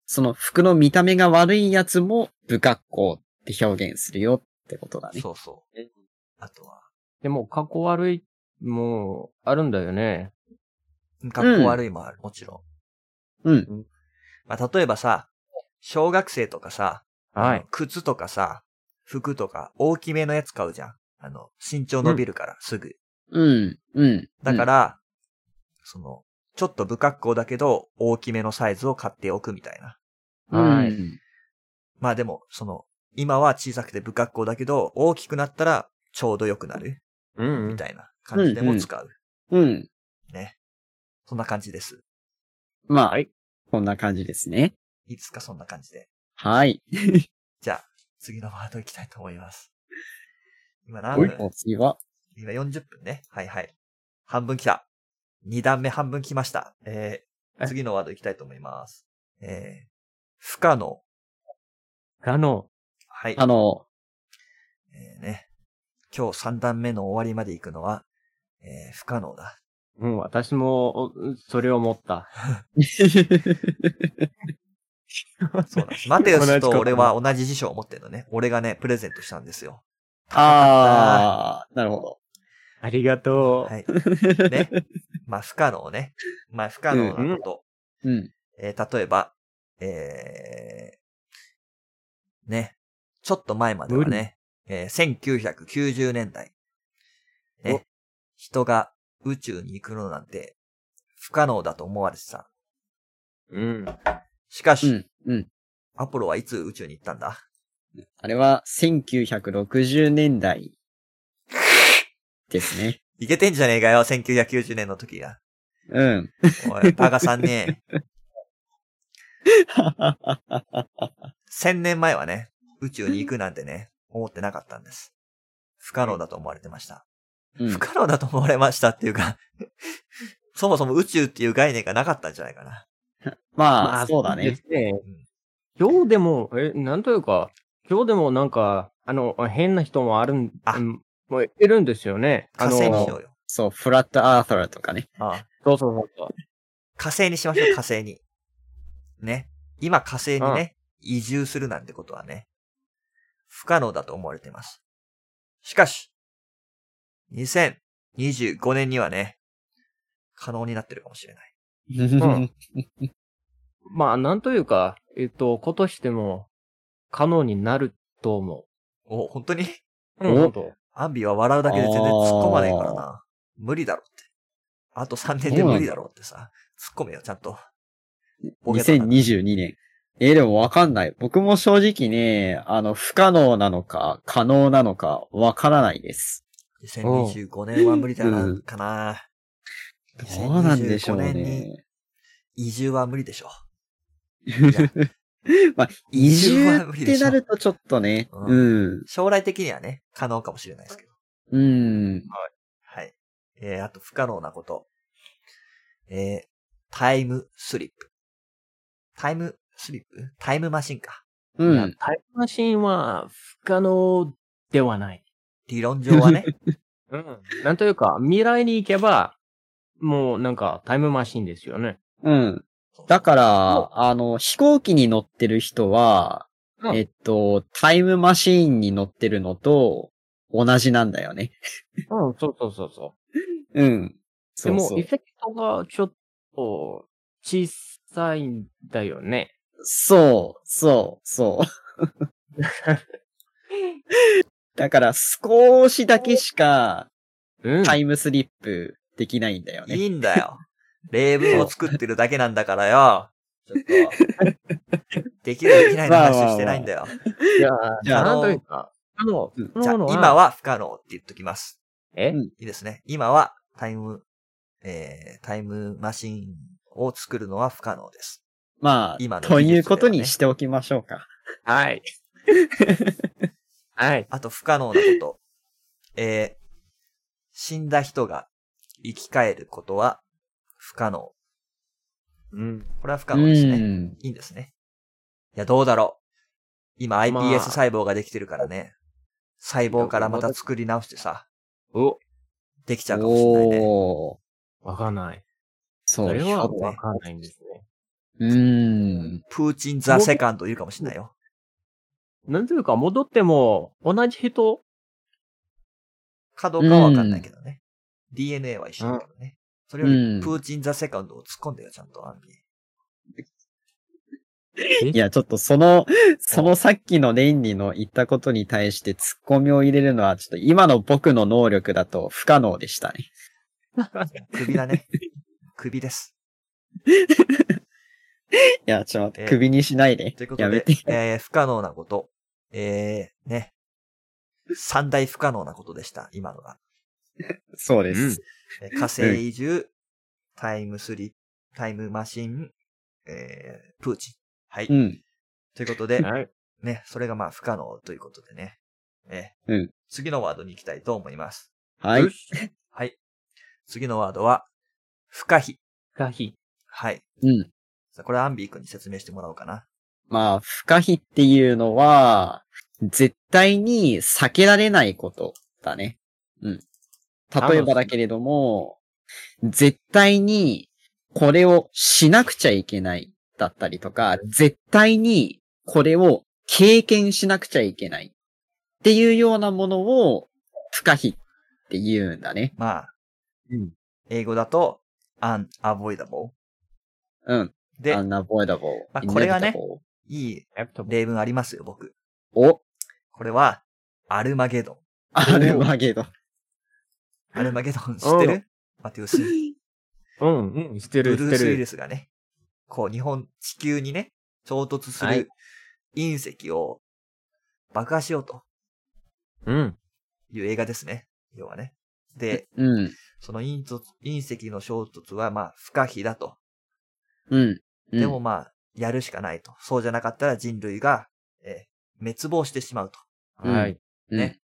その服の見た目が悪いやつも不格好って表現するよってことだな。ね。そうそう。あとは、でも、過去悪い、もう、あるんだよね。格好悪いもある、もちろん。うん。まあ、例えばさ、小学生とかさ、はい。靴とかさ、服とか大きめのやつ買うじゃん。あの、身長伸びるから、すぐ。うん。うん。だから、その、ちょっと不格好だけど、大きめのサイズを買っておくみたいな。うん、はいまあでも、その、今は小さくて不格好だけど、大きくなったらちょうど良くなる、うんみたいな感じでも使う。うん。ね。そんな感じです。まあ、はいこんな感じですね。いいですかそんな感じで。はい。じゃあ、次のワードいきたいと思います。今何お分次は、今40分ね。はいはい。半分来た。2段目半分来ました。えー、え？次のワードいきたいと思います。えー、不可能。あの、はい。あの、えーね。今日3段目の終わりまで行くのは、えー、不可能だ。うん、私も、おそれを思った。そうなんです。マテウスとと俺は同じ辞書を持ってるのね。俺がね、プレゼントしたんですよ。あー、なるほど。ありがとう。はい。ね。まあ、不可能ね。まあ、不可能なこと。うん。えー例えば、えー、ね。ちょっと前まではね、えー1990年代。ね。人が宇宙に行くのなんて不可能だと思われてた。うん。しかし、うん。うん。アポロはいつ宇宙に行ったんだ？あれは1960年代 ですね。いけてんじゃねえかよ、1990年の時が。うん。おい、バカさんね。1000年前はね、宇宙に行くなんてね、思ってなかったんです。不可能だと思われてました。うん不可能だと思われましたっていうか、そもそも宇宙っていう概念がなかったんじゃないかな。まあ、そうだね。今日でも、え、なんというか、今日でもなんか、あの、変な人もあるん、あうんもういるんですよね。あ火の、星にしようよ。そう、フラットアーサーとかね。ああそうそうそうそう。火星にしましょう、火星に。ね。今火星にね、移住するなんてことはね、不可能だと思われています。しかし、2025年にはね、可能になってるかもしれない。ん まあ、なんというか、えっと、今年でも可能になると思お、本当に？う。うん、お？本当。アンビは笑うだけで全然突っ込まないからな。無理だろって。あと3年で無理だろってさ、突っ込めよ、ちゃんと。ボケとか2022年。えーでもわかんない。僕も正直ね、あの、不可能なのか、可能なのか、わからないです。2025年は無理だな、うんかな。どうなんでしょう2025年にね。移住は無理でしょ まあ、移移住っ無理でしょてなるとちょっとね、ううん。将来的にはね、可能かもしれないですけど。うん。はい。えー、あと不可能なこと。えー、タイムスリップ。タイムスリップ？タイムマシンか。うん。タイムマシンは不可能ではない。理論上はね。うん。なんというか、未来に行けば、もうなんかタイムマシンですよね。うん。だから、あの、飛行機に乗ってる人は、うんえっと、タイムマシーンに乗ってるのと同じなんだよね。うん、そうそうそうそう ん。う。でも、そうそうエフェクトがちょっと小さいんだよね。そう、そう、そう。だから少しだけしかうん。タイムスリップできないんだよね。いいんだよ。例文を作ってるだけなんだからよ。ちょっと。できるできないの話してないんだよ。いや、じゃあなんというか、あの、うんじゃあ、の今、は不可能って言っときます。え？うんいいですね。今はタイム、えー、タイムマシンを作るのは不可能です。まあ、今のということにしておきましょうか。はい。はい。あと不可能なこと。えー、死んだ人が生き返ることは不可能。うん。これは不可う能ですね。ん。いいんですね。いや、どうだろう。今ま iPS あ細胞ができてるからね。細胞からまた作り直してさ、お、できちゃうかもしれないね。おー。わかんない。そ、そうれはひょっわかんないんですね。うーん。プーチン・ザ・セカンドいるかもしれないよ。なんというか、戻っても、同じ人かどうかはわかんないけどね。DNA は一緒だけどね。それようんり、プーチン・ザ・セカンドを突っ込んでよ、ちゃんと、アンビ。いや、ちょっとその、そのさっきのレンリの言ったことに対してツッコミを入れるのは、ちょっと今の僕の能力だと不可能でしたね。首だね。首です。いや、ちょっと待って、えー首にしないでという。ことやめでて、。えー、不可能なこと。えー、ね。三大不可能なことでした、今のが。そうです。えー火星移住、タイムスリップ、タイムマシン、えー、プーチン。はい。うん。ということで、はい。ね、それがまあ不可能ということでね。えーうん次のワードに行きたいと思います。はい。はい。次のワードは、不可避。可否。はい。うん。さあこれアンビー君に説明してもらおうかな。まあ、不可避っていうのは、絶対に避けられないことだね。うん。例えばだけれども、絶対にこれをしなくちゃいけないだったりとか、絶対にこれを経験しなくちゃいけないっていうようなものを不可避って言うんだね。まあ、うん英語だと、unavoidable。うん。で、unavoidable. まあこれがねいいえっと、例文ありますよ、僕。お、これは、アルマゲドン。アルマゲドン。アルマゲドン知ってる？マテウス。うん、うん、してる、ブルース・ウィ。ルスがね、こう、日本、地球にね、衝突すはいる隕石を爆破しようとうん。いう映画ですね。要はね。で、うん。その隕石の衝突は、まあ、不可避だと。うん。うんでもまあ、やるしかないと。そうじゃなかったら人類が、えー滅亡してしまうと。うんはい。うんね。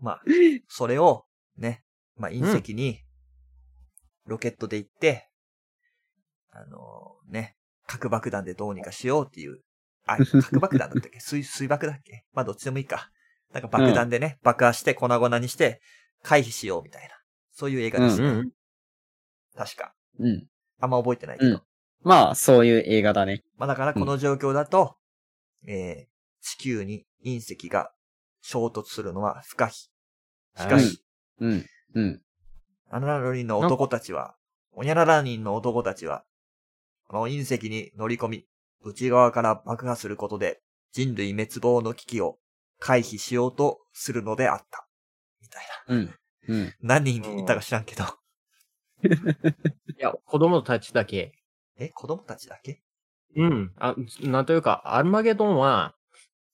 まあ、それを、ね、まあ、隕石に、ロケットで行って、あのね、核爆弾でどうにかしようっていう、あ、核爆弾だったっけ？水、水爆だっけ？まあ、どっちでもいいか。なんか爆弾でね、爆破して粉々にして、回避しようみたいな。そういう映画ですね。うん。確か。うん。あんま覚えてないけど。うんまあ、そういう映画だね。まあだからこの状況だと、えー、地球に隕石が衝突するのは不可避。しかし、うん。うん。あのラ人の男たちは、おにゃらら人の男たちは、この隕石に乗り込み、内側から爆破することで人類滅亡の危機を回避しようとするのであった。みたいうん。うん。な。何人いたか知らんけど。いや、子供たちだけ。え、子供たちだけ？うん。あ、なんというか、アルマゲドンは、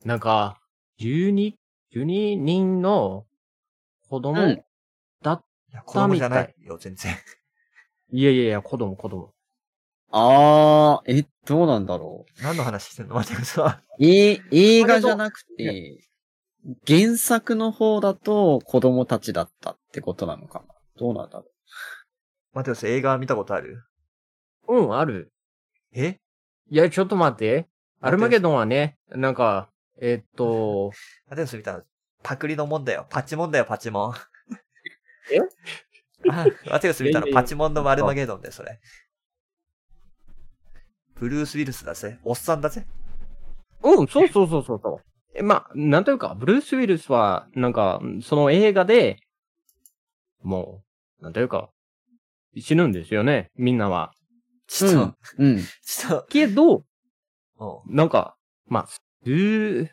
なんか、12、12人の子供、うんいや、子供じゃないよ、全然。いやいやいや、子供、子供。あー、え、どうなんだろ何の話してんの？待ってくださう。え、映画じゃなくて、原作の方だと子供たちだったってことなのかな？どうなんだろい。待ってください、映画見たことある？うん、ある。え？いや、ちょっと待って。アルマゲドンはね、なんか、えっと、待ってください、見たパクリのもんだよ。パチモンだよ、パチモン。え？あ待ってください、見たのいやいやいやパチモンのマルマゲドンだよ、それ。ブルース・ウィルスだぜ。おっさんだぜ。うん、そうそうそうそうそう。え、まあ、なんというか、ブルース・ウィルスは、なんか、その映画で、もう、なんというか、死ぬんですよね、みんなは。ちょっと、う。うん。ちょっけど、と、なんか、まあ、数、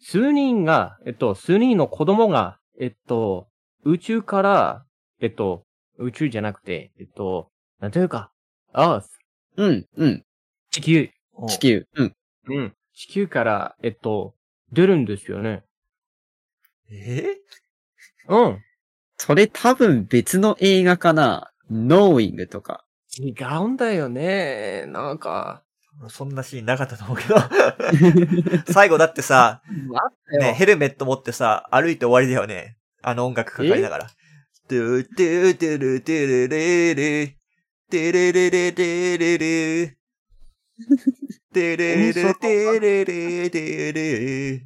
数人が、えっと、数人の子供が、えっと、宇宙から、えっと、宇宙じゃなくて、えっと、なんというか、アース、うん。うん。地球、うん。地球。うん。うん、地球から、えっと、出るんですよね。え？うん。それ多分別の映画かな？Knowing とか。違うんだよね。なんか、そんなシーンなかったと思うけど。最後だってさ。ね、ヘルメット持ってさ、歩いて終わりだよね。あの音楽かかりながら。トゥトゥトゥルトゥルレレテレレレテレレテレレレテレレテレ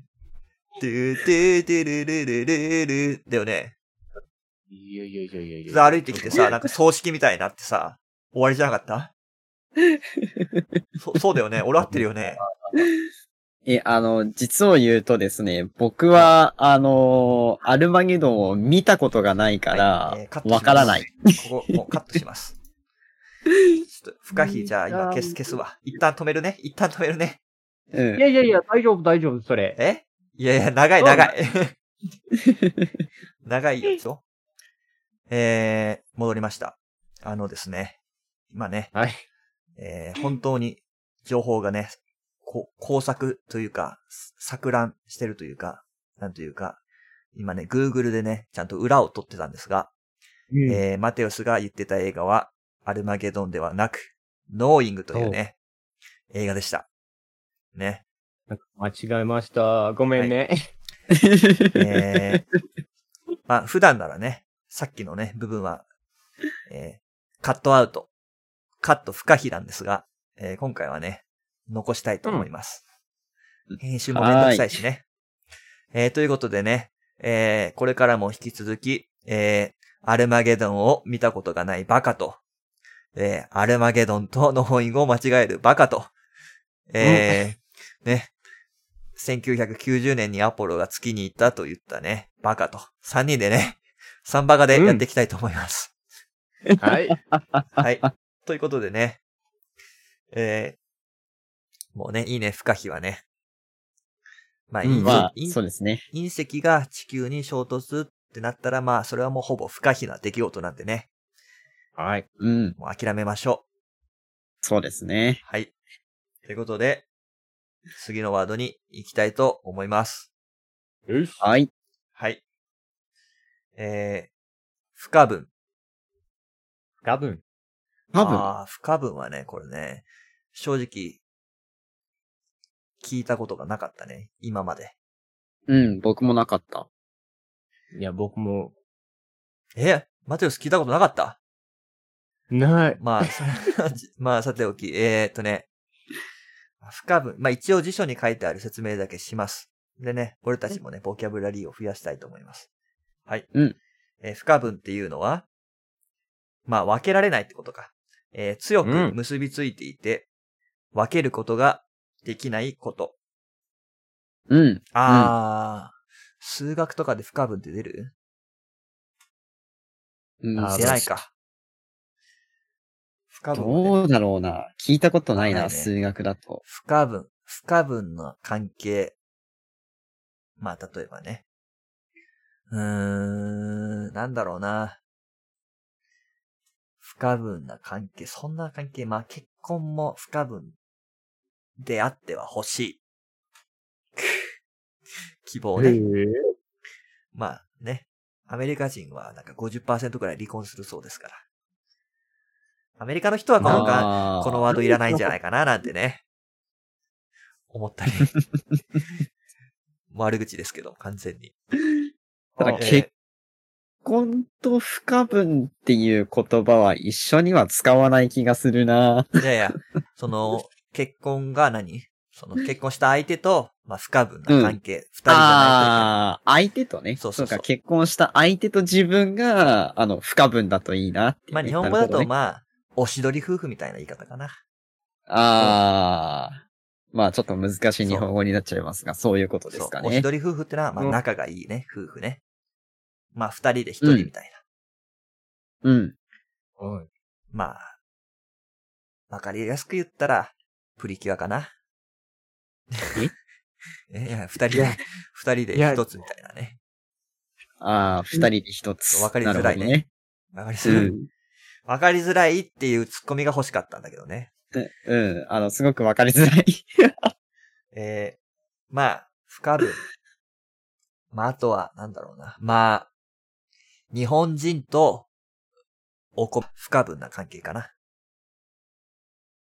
トゥトゥトゥルルルルルだよね。いやいやいやいやいや。さ歩いてきてさ、なんか葬式みたいになってさ、終わりじゃなかった？そそうだよね。俺合ってるよね。え、あの、実を言うとですね、僕は、あの、アルマゲドンを見たことがないからはいえーからない。ここ、もうカットします。ちょっと、不可避じゃあ今消す、消すわ。一旦止めるね。一旦止めるね。うんい。やいやいや、大丈夫大丈夫、それ。え？いやいや、長い長い。長いよ、ちょ。えー、戻りました。あのですね。今ね、はい。えー、本当に情報がね、こ工作というか、錯乱してるというか、なんというか、今ね、Google でね、ちゃんと裏を取ってたんですが、うんえー、マテウスが言ってた映画は、アルマゲドンではなく、ノーイングというね、映画でした。ね。間違えました。ごめんね。えー、まあ、普段ならね、さっきのね、部分は、えー、カットアウト、カット不可避なんですが、えー今回はね、残したいと思います。編集もめんどくさいしね。えーということでね、えーこれからも引き続き、えーアルマゲドンを見たことがないバカと、えーアルマゲドンとノーイングを間違えるバカと、えーね、1990年にアポロが月に行ったと言ったね、バカと、3人でね、3バカでやっていきたいと思います。はい。はい。ということでね、えー、もうね、いいね、不可避はね。まあ、うんまあ、隕そうですね。隕石が地球に衝突ってなったら、まあ、それはもうほぼ不可避な出来事なんでね、はい。うん。もう諦めましょそうですねう。。はい。ということで、次のワードに行きたいと思います。よし。はい。はい。えー、不可分。多分。多分。ああ、不可分はね、これね、正直、聞いたことがなかったね、今まで。うん、僕もなかった。いや、僕も、えマテウス聞いたことなかった？ない。まあ、さ まあ、さておき、えー、っとね、不可分。まあ一応辞書に書いてある説明だけします。でね、俺たちもね、ボキャブラリーを増やしたいと思います。はい。うん。えー不可分っていうのは、まあ分けられないってことか。えー強くうん結びついていて、分けることができないこと。うん。あー、数学とかで不可分って出る？うん出ないか。不可分、ね。どうだろうな。聞いたことないな、ないね数学だと。不可分、不可分の関係。まあ、例えばね。うーん、なんだろうな。不可分な関係、そんな関係、まあ結婚も不可分であっては欲しい。希望ね。まあね。アメリカ人はなんか50%くらい離婚するそうですから。アメリカの人はこのが、まあこのワードいらないんじゃないかななんてね。思ったり。悪口ですけど、完全に。えーただ結婚と不可分っていう言葉は一緒には使わない気がするな。いやいや、その、結婚が何？その結婚した相手と、まあ不可分な関係、二、人じゃないああ、相手とね。そうそうそうか、結婚した相手と自分が、あの、不可分だといいな。まあ日本語だと、まあ、おしどり夫婦みたいな言い方かな。ああ、まあちょっと難しい日本語になっちゃいますが、そういうことですかそう。おねし。どり夫婦ってのは、まあうん仲がいいね、夫婦ね。まあ二人で一人みたいな。うん。はい。まあ、わかりやすく言ったら、プリキュアかな。え？いや、二人で二人で一つみたいなね。ああ、二人で一つ。わかりづらいねわかり。づらい。わかりづらいっていうツッコミが欲しかったんだけどね。うん。うん。あの、すごくわかりづらい。えー、まあ、不可分。まあ、あとは、なんだろうな。まあ、日本人と、おこ、不可分な関係かな。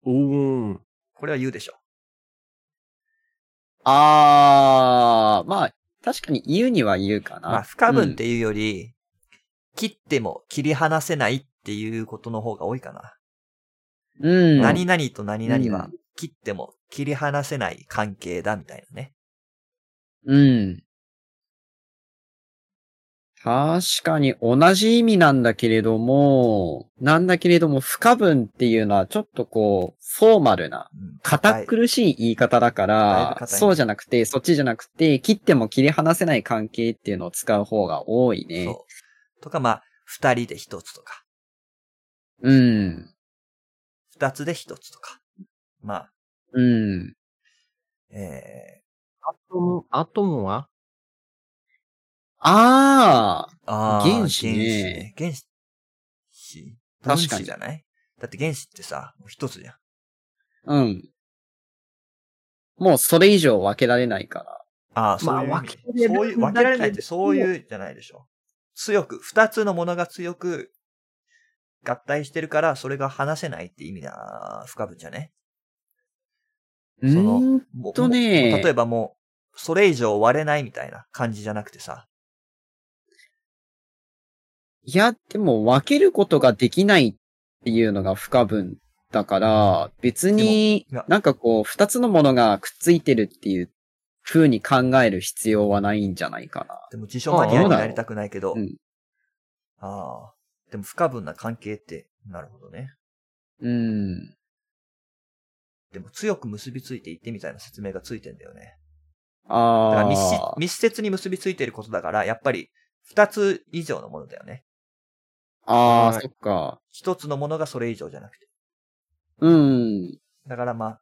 うーん。これは言うでしょ。ああ、まあ、確かに言うには言うかな。まあ、不可分っていうより、切っても切り離せないっていうことの方が多いかな。うん。うん。何々と何々はうん切っても切り離せない関係だみたいなね。うん。確かに同じ意味なんだけれども、なんだけれども不可分っていうのはちょっとこう、フォーマルな、うん堅苦しい言い方だから、硬いねそうじゃなくて、そっちじゃなくて、切っても切り離せない関係っていうのを使う方が多いね。そう。とか、まあ、二人で一つとか、うん。二つで一つとか。まあ、うん。えアトム、アトムは？あー、あー原子ね原子。原子確かにじゃない？だって原子ってさ、一つじゃん。あ、うん。もうそれ以上分けられないから。ああ、そういうまあ分けそういう、分けられないってそういうじゃないでしょ。強く、二つのものが強く合体してるから、それが離せないって意味だ、不可分じゃね？うそのーんとね例えばもう、それ以上割れないみたいな感じじゃなくてさ。いや、でも分けることができないっていうのが不可分だから、別になんかこう、二つのものがくっついてるっていう風に考える必要はないんじゃないかな。でも辞書マニアになりたくないけど。うんああ。でも不可分な関係って、なるほどね。うん。でも強く結びついていってみたいな説明がついてんだよね。あら密。密接に結びついていることだから、やっぱり二つ以上のものだよね。ああ、はいそっか。一つのものがそれ以上じゃなくて。うん。だからまあ、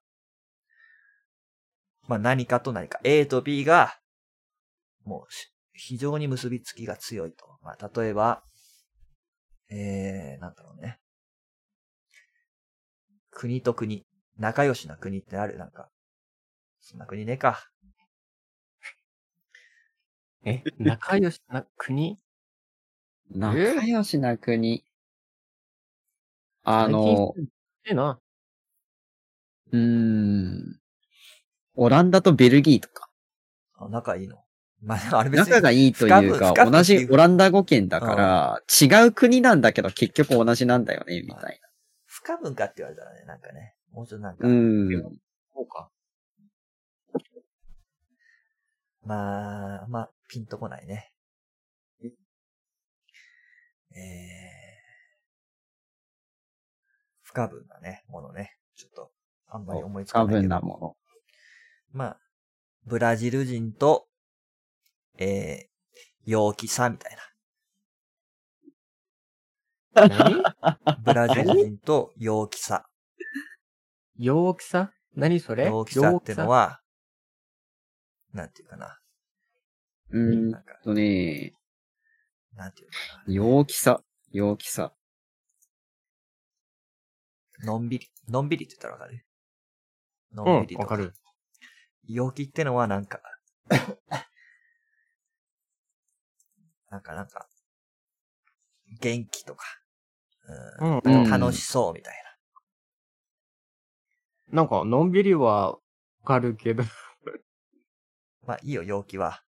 まあ何かと何か。A と B が、もうし非常に結びつきが強いと。まあ例えば、えー、なんだろうね。国と国。仲良しな国ってある？なんか。そんな国ねえか。え、仲良しな国？仲良しな国。あの、ええな。うーん。オランダとベルギーとか。あ仲いいの？まあ、あれ別に。仲がいいというか同じオランダ語圏だから、違う国なんだけど結局同じなんだよね、みたい不可分かって言われたらね、なんかね。もうちょっとなんか。な。うん。そうか。まあ、まあ、ピンとこないね。えー、不可分なね、ものね。ちょっと、あんまり思いつか過ないけど。分なもまあ、ブラジル人と、えー、陽気さみたい何？な。ブラジル人と陽気さ。陽気さ？何それ？陽気さってのは、なんていうかな。の。うーんとね、なんていうか陽気さ、陽気さ。な。のんびり、のんびりって言ったらわかるのんびりとか。わかる。陽気ってのはなんか、なんかなんか、元気とか、うんうんうん楽しそうみたいなんか、のんびりはわかるけど。な。まあいいよ、陽気は。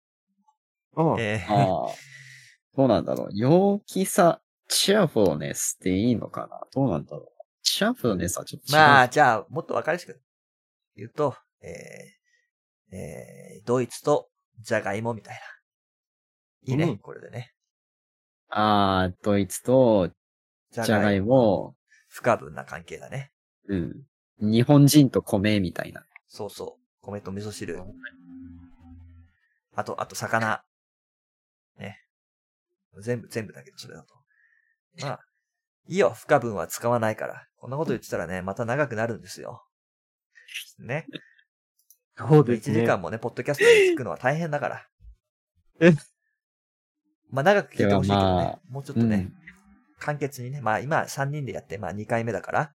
うん。えー。どうなんだろう。陽気さ、チアフォーネスっていいのかな？どうなんだろう。チアフォーネスはちょっと違う。まあ、じゃあ、もっとわかりやすく言うと、えー、えー、ドイツとジャガイモみたいな。いいね、うんこれでね。ああ、ドイツとジジャガイモ、不可分な関係だね。うん。日本人と米みたいな。そうそう。米と味噌汁。あと、あと魚。ね。全部、全部だけど、それだと。まあ、いいよ、不可分は使わないから。こんなこと言ってたらね、また長くなるんですよ。ね。1そうですね。時間もね、ポッドキャストで聞くのは大変だから。えまあ、長く聞いてほしいけどね。まあもうちょっとね、簡潔にね。まあ、今3人でやって、まあ2回目だから。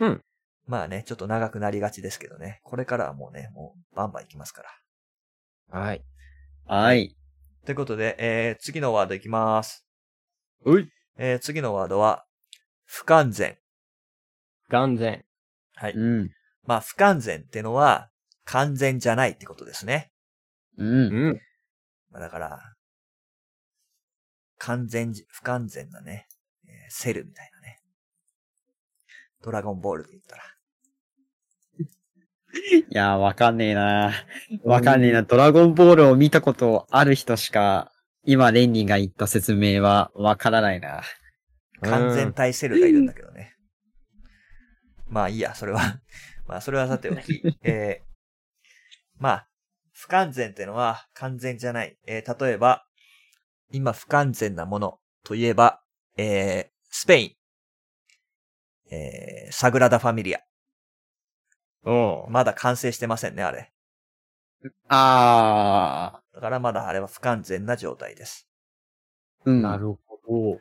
うん。まあね、ちょっと長くなりがちですけどね。これからはもうね、もうバンバンいきますから。はい。はい。ということで、えー、次のワードいきます。うい。えー、次のワードは、不完全。完全。はい。うん。まあ、不完全ってのは、完全じゃないってことですね。うん。うん。まあ、だから、完全じ、不完全なね、えーセルみたいなね。ドラゴンボールで言ったら。いやー、わかんねえなわかんねえな。ドラゴンボールを見たことある人しか、今、レンニーが言った説明はわからないな。完全体セルがいるんだけどね。まあいいや、それは。まあそれはさておき。えー、まあ、不完全ってのは完全じゃない。えー、例えば、今不完全なものといえば、えー、スペイン。えー、サグラダ・ファミリア。うん。まだ完成してませんね、あれ。あだからまだあれは不完全な状態です。ー。うん。なるほど。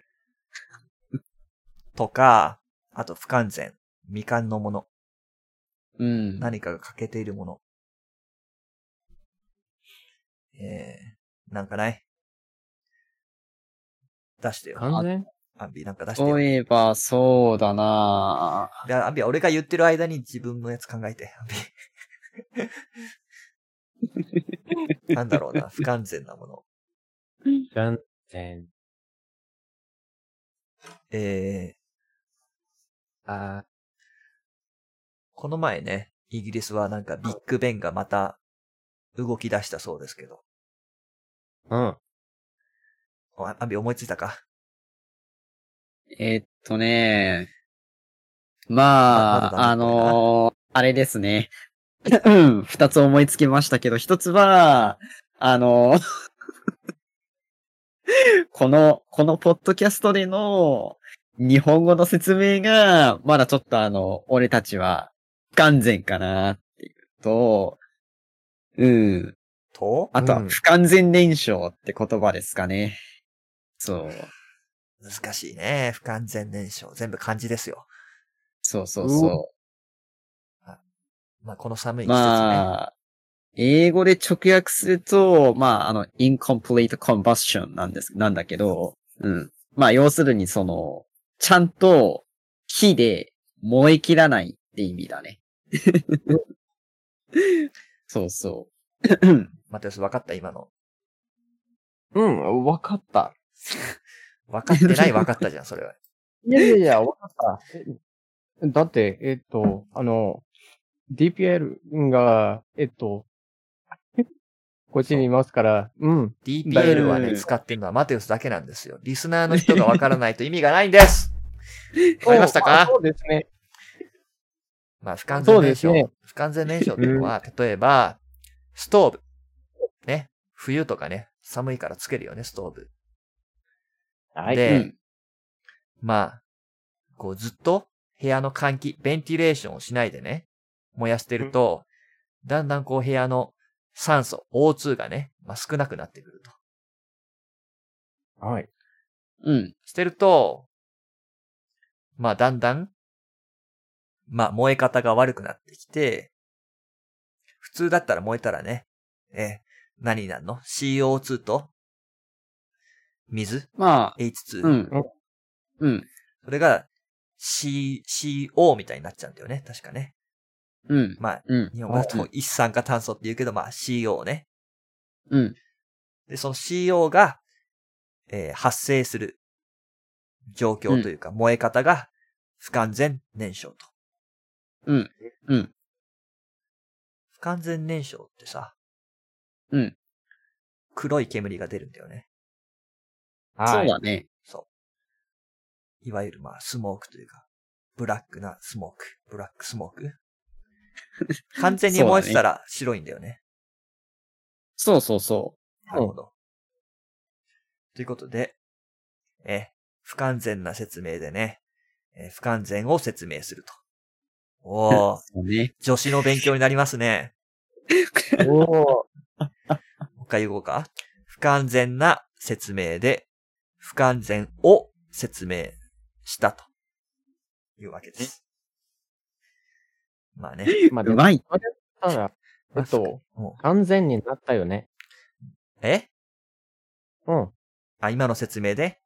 とか、あと不完全。未完のもの。うん。何かが欠けているもの。えー、なんかない？出してよ。完全？アンビなんか出してよ。そういえば、そうだなでアンビは俺が言ってる間に自分のやつ考えて、アンビ。なんだろうな、不完全なもの。完全。えー、あこの前ね、イギリスはなんかビッグベンがまた動き出したそうですけど。うん。おアンビ思いついたか？えーっとね、まあ、あのー あれですね。うん二つ思いつきましたけど、一つは、あのー この、このポッドキャストでの日本語の説明が、まだちょっとあの、俺たちは不完全かなっていうと、うん。と？あとはうん不完全燃焼って言葉ですかね。そう。難しいね。不完全燃焼。全部漢字ですよ。そうそうそう。まあ、この寒い季節ね。まあ、英語で直訳すると、まあ、あの、incomplete combustion なんです、なんだけど、うん。まあ、要するにその、ちゃんと火で燃え切らないって意味だね。そうそう。マテウス分かった？今の。うん、わかった。分かってない分かったじゃん、それは。いやいやいや、わかった。えだって、えっと、あの、DPL が、えっと、こっちにいますから、うん。DPL はね、うん使ってるのはマテウスだけなんですよ。リスナーの人が分からないと意味がないんです わかりましたか？あそうですね。まあ、不完全燃焼。ね不完全燃焼っていうのは、例えば、ストーブ。ね。冬とかね、寒いからつけるよね、ストーブ。はい。でうんまあ、こうずっと部屋の換気、ベンティレーションをしないでね、燃やしてると、だんだんこう部屋の酸素、O2 がね、まあ、少なくなってくると。はい。うん。してると、まあだんだん、まあ、燃え方が悪くなってきて、普通だったら燃えたらね、え、何になるの ?CO2 と水？まあ、?H2。うん。うん。それが C、CO みたいになっちゃうんだよね。確かね。うん。まあ、うん。日本語だと一酸化炭素って言うけど、まあ CO ね。うん。で、その CO が、えー発生する状況というか、燃え方が不完全燃焼と。うん。うん。不完全燃焼ってさ、うん。黒い煙が出るんだよね。そうだね。そう。いわゆるまあ、スモークというか、ブラックなスモーク。ブラックスモーク？完全に燃えてたら白いんだよね。そうそうそなるほど。ということで、え、不完全な説明でね、え不完全を説明すると。おう。ー、そうね。女子の勉強になりますね。おーもう一回言おうか。不完全な説明で、不完全を説明したというわけです。まあね。まあ、でも、うまい。たら、えっと、も完全になったよね。うえ？うん。あ、今の説明で？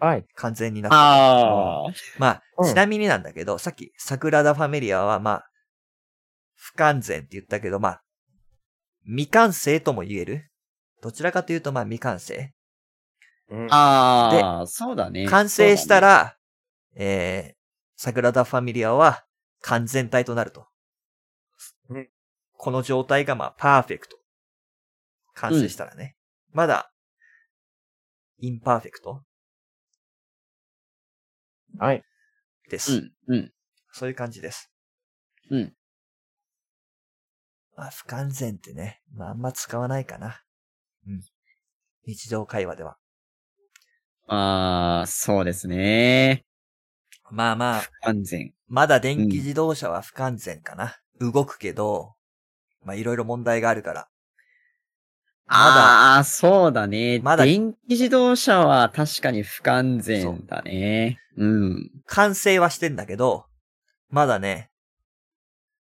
はい。完全になった。ああ。まあ、うんちなみになんだけど、さっき、サグラダ・ファミリアは、まあ、不完全って言ったけど、まあ、未完成とも言える？どちらかというと、まあ、未完成。うんああ、そうだね。完成したら、ら、えー、サグラダ・ファミリアは完全体となると。うんこの状態が、まあ、 perfect。完成したらね。まだ、 imperfect はい。です。うん、うん。そういう感じです。うん。まあ、不完全ってね、まあ、あんま使わないかな。うん。日常会話では。ああ、そうですね。まあまあ、完全。まだ電気自動車は不完全かな。動くけど、まあいろいろ問題があるから。まだああ、そうだね。まだ電気自動車は確かに不完全だね。うん。完成はしてんだけど、まだね、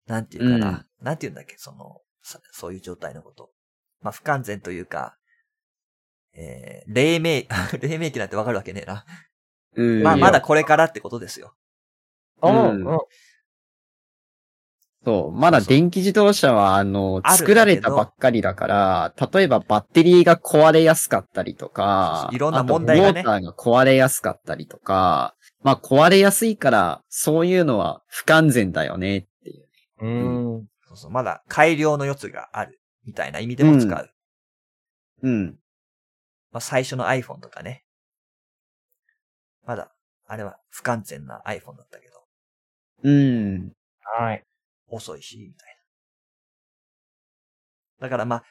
なんていうかな。うんなんていうんだっけ、その、さそういう状態のこと。まあ不完全というか、えー、黎明、黎明期なんてわかるわけねえな。うん。まあまだこれからってことですよ。うんうん。そう。まだ電気自動車は、あの、作られたばっかりだから、例えばバッテリーが壊れやすかったりとか、いろんな問題がねあとモーターが壊れやすかったりとか、まあ壊れやすいから、そういうのは不完全だよねっていう。うん。そうそう、まだ改良の余地がある。みたいな意味でも使う。うんうん。まあ最初の iPhone とかね。まだ、あれは不完全な iPhone だったけど、うん。はい。遅いし、みたいな。だからまあ、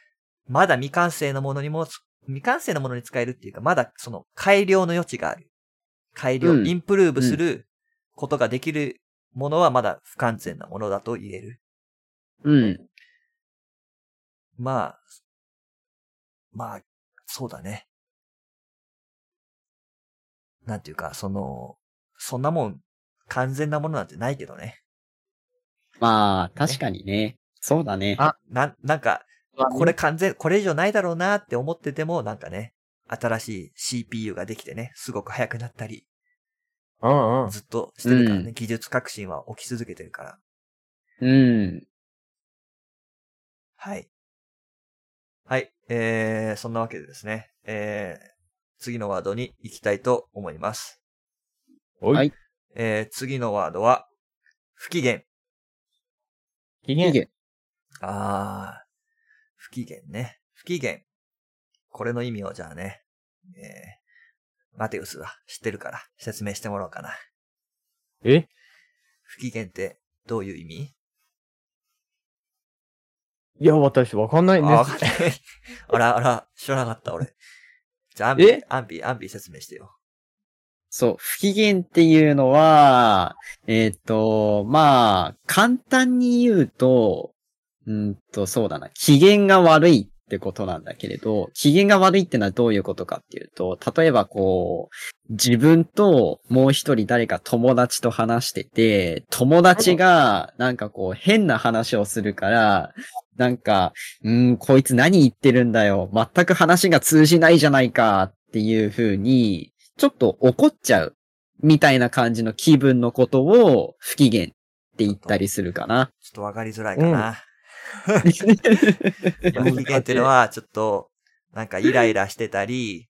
まだ未完成のものにも、未完成のものに使えるっていうか、まだその改良の余地がある。改良、うんインプルーブすることができるものはまだ不完全なものだと言える。うん。まあ、まあ、そうだね。なんていうか、その、そんなもん、完全なものなんてないけどね。まあ、確かにね。そうだね。あな、なんか、これ完全、これ以上ないだろうなって思ってても、なんかね、新しい CPU ができてね、すごく速くなったり、うんうん。ずっとしてるからね、うん技術革新は起き続けてるから。うん。はい。はい。えー、そんなわけでですね、えー、次のワードに行きたいと思います。はいえー、次のワードは、不機嫌。期限。いいげあー、不機嫌ね。不機嫌。これの意味をじゃあね、えー、マテウスは知ってるから説明してもらおうかな。え？不機嫌ってどういう意味？いや、私わかんないんです。かんない。あら、あら、知らなかった、俺。じゃあ、アンビえ、アンビ、アンビ説明してよ。そう、不機嫌っていうのは、えっ、と、まあ、簡単に言うと、うんと、そうだな、機嫌が悪いってことなんだけれど、機嫌が悪いってのはどういうことかっていうと、例えばこう、自分ともう一人誰か友達と話してて、友達がなんかこう変な話をするから、なんか、うん、こいつ何言ってるんだよ。全く話が通じないじゃないかっていう風に、ちょっと怒っちゃう。みたいな感じの気分のことを不機嫌って言ったりするかな。ちょっとわかりづらいかな。まあ不機嫌っていうのは、ちょっと、なんかイライラしてたり、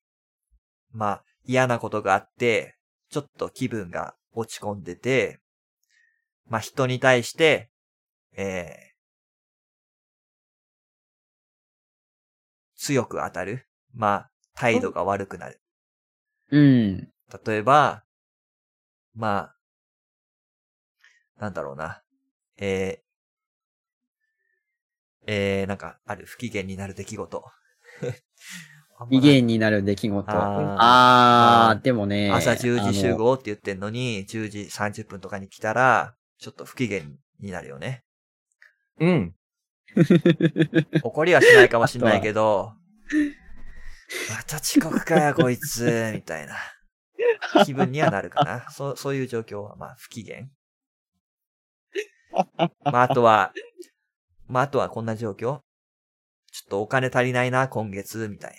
まあ嫌なことがあって、ちょっと気分が落ち込んでて、まあ人に対して、えー、強く当たる。まあ、態度が悪くなる。うん。例えば、まあ、なんだろうな。えー、えー、なんか、ある不機嫌になる出来事。不機嫌になる出来事。あーあでもね。朝10時集。合って言ってんのに、10時30分とかに来たら、ちょっと不機嫌になるよね。うん。怒りはしないかもしんないけど、また遅刻かよ、こいつ、みたいな。気分にはなるかな。そう、そういう状況は、まあ、不機嫌。まあ、あとは、まあ、あとはこんな状況。ちょっとお金足りないな、今月、みたいな。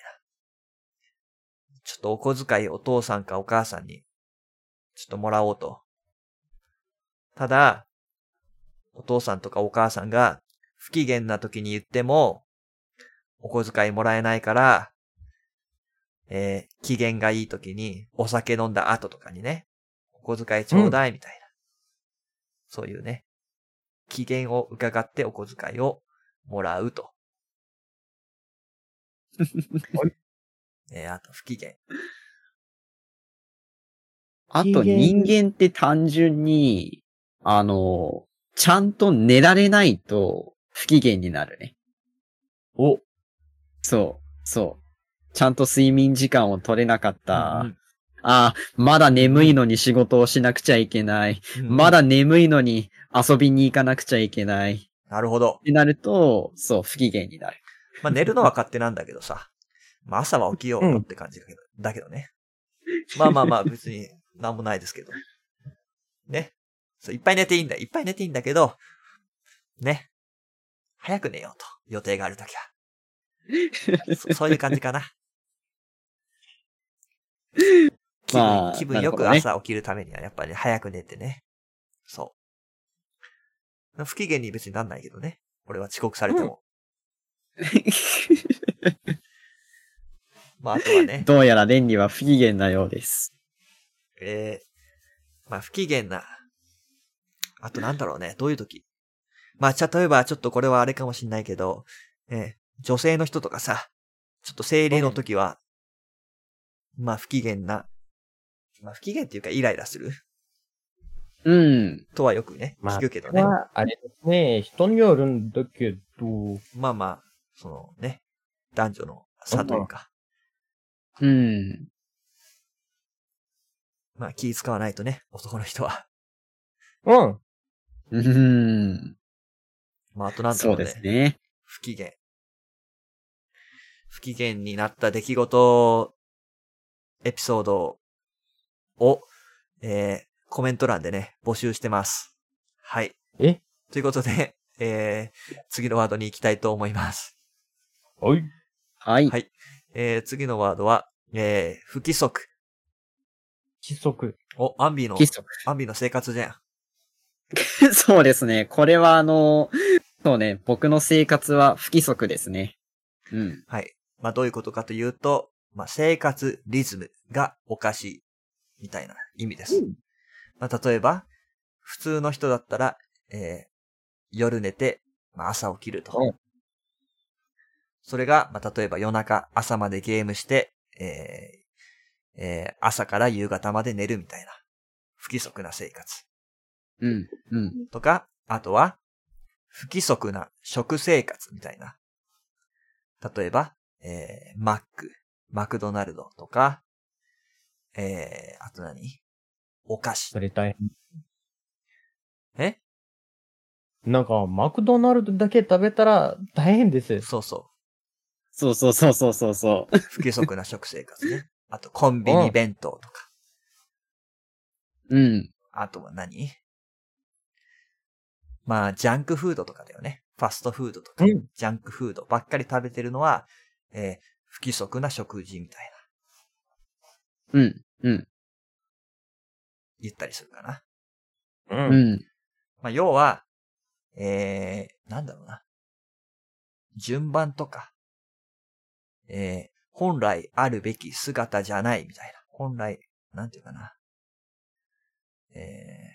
ちょっとお小遣いお父さんかお母さんに、ちょっともらおうと。ただ、お父さんとかお母さんが不機嫌な時に言っても、お小遣いもらえないから、えー機嫌がいい時に、お酒飲んだ後とかにね、お小遣いちょうだいみたいな。そういうね、機嫌を伺ってお小遣いをもらうと。えーあと不機嫌。あと人間って単純に、あの、ちゃんと寝られないと不機嫌になるね。お、そう、そう。ちゃんと睡眠時間を取れなかった。うんああ、まだ眠いのに仕事をしなくちゃいけない。うんまだ眠いのに遊びに行かなくちゃいけない。っなるほど。てなると、そう、不機嫌になる。まあ、寝るのは勝手なんだけどさ。まあ、朝は起きようよって感じだけど、だけどね。まあまあまあ、別に なんもないですけど。ね。そう、いっぱい寝ていいんだ。いっぱい寝ていいんだけど、ね。早く寝ようと。予定があるときは。そそういう感じかな。気分、まあ気分よく朝起きるためにはやっぱり、早く寝てね。そう。不機嫌に別になんないけどね。俺は遅刻されても。まあ、あとはね。どうやらレンリは不機嫌なようです。えー、まあ不機嫌な。あとなんだろうね。どういう時？まあ、じゃあ例えばちょっとこれはあれかもしんないけど、えー女性の人とかさ、ちょっと生理の時は、まあ不機嫌な、まあ不機嫌っていうかイライラするうん。とはよくね、まあ聞くけどね。はあれですね、人によるんだけど、まあまあ、そのね、男女の差というか、うん。まあ気使わないとね、男の人は。うん。うん。まああとなんだろそううね。ですね。不機嫌。不機嫌になった出来事、エピソードを、えー、コメント欄でね、募集してます。はい。え？ということで、えー、次のワードに行きたいと思います。はい。はい。はいえー、次のワードは、えー、不規則。規則。お、アンビの不、規則。アンビの生活じゃん。そうですね。これはあの、そうね、僕の生活は不規則ですね。うん。はい。まあ、どういうことかというと、まあ、生活リズムがおかしい、みたいな意味です。まあ、例えば、普通の人だったら、えー、夜寝て、まあ、朝起きると。うんそれが、まあ、例えば夜中、朝までゲームして、えー、えー、朝から夕方まで寝るみたいな、不規則な生活。うん。うん。とか、あとは、不規則な食生活みたいな。例えば、えー、マック、マクドナルドとか、えー、あと何？お菓子そ。れ大変。え？なんか、マクドナルドだけ食べたら大変です。そうそう。そうそうそうそうそうそう。不規則な食生活ね。あと、コンビニ弁当とか。うん。あとは何？まあ、ジャンクフードとかだよね。ファストフードとか、うんジャンクフードばっかり食べてるのは、えー不規則な食事みたいな、うん。うん。言ったりするかな。う。うんん。まあ、要は、えー、なんだろうな。順番とか、えー、本来あるべき姿じゃないみたいな。本来、なんていうかな。え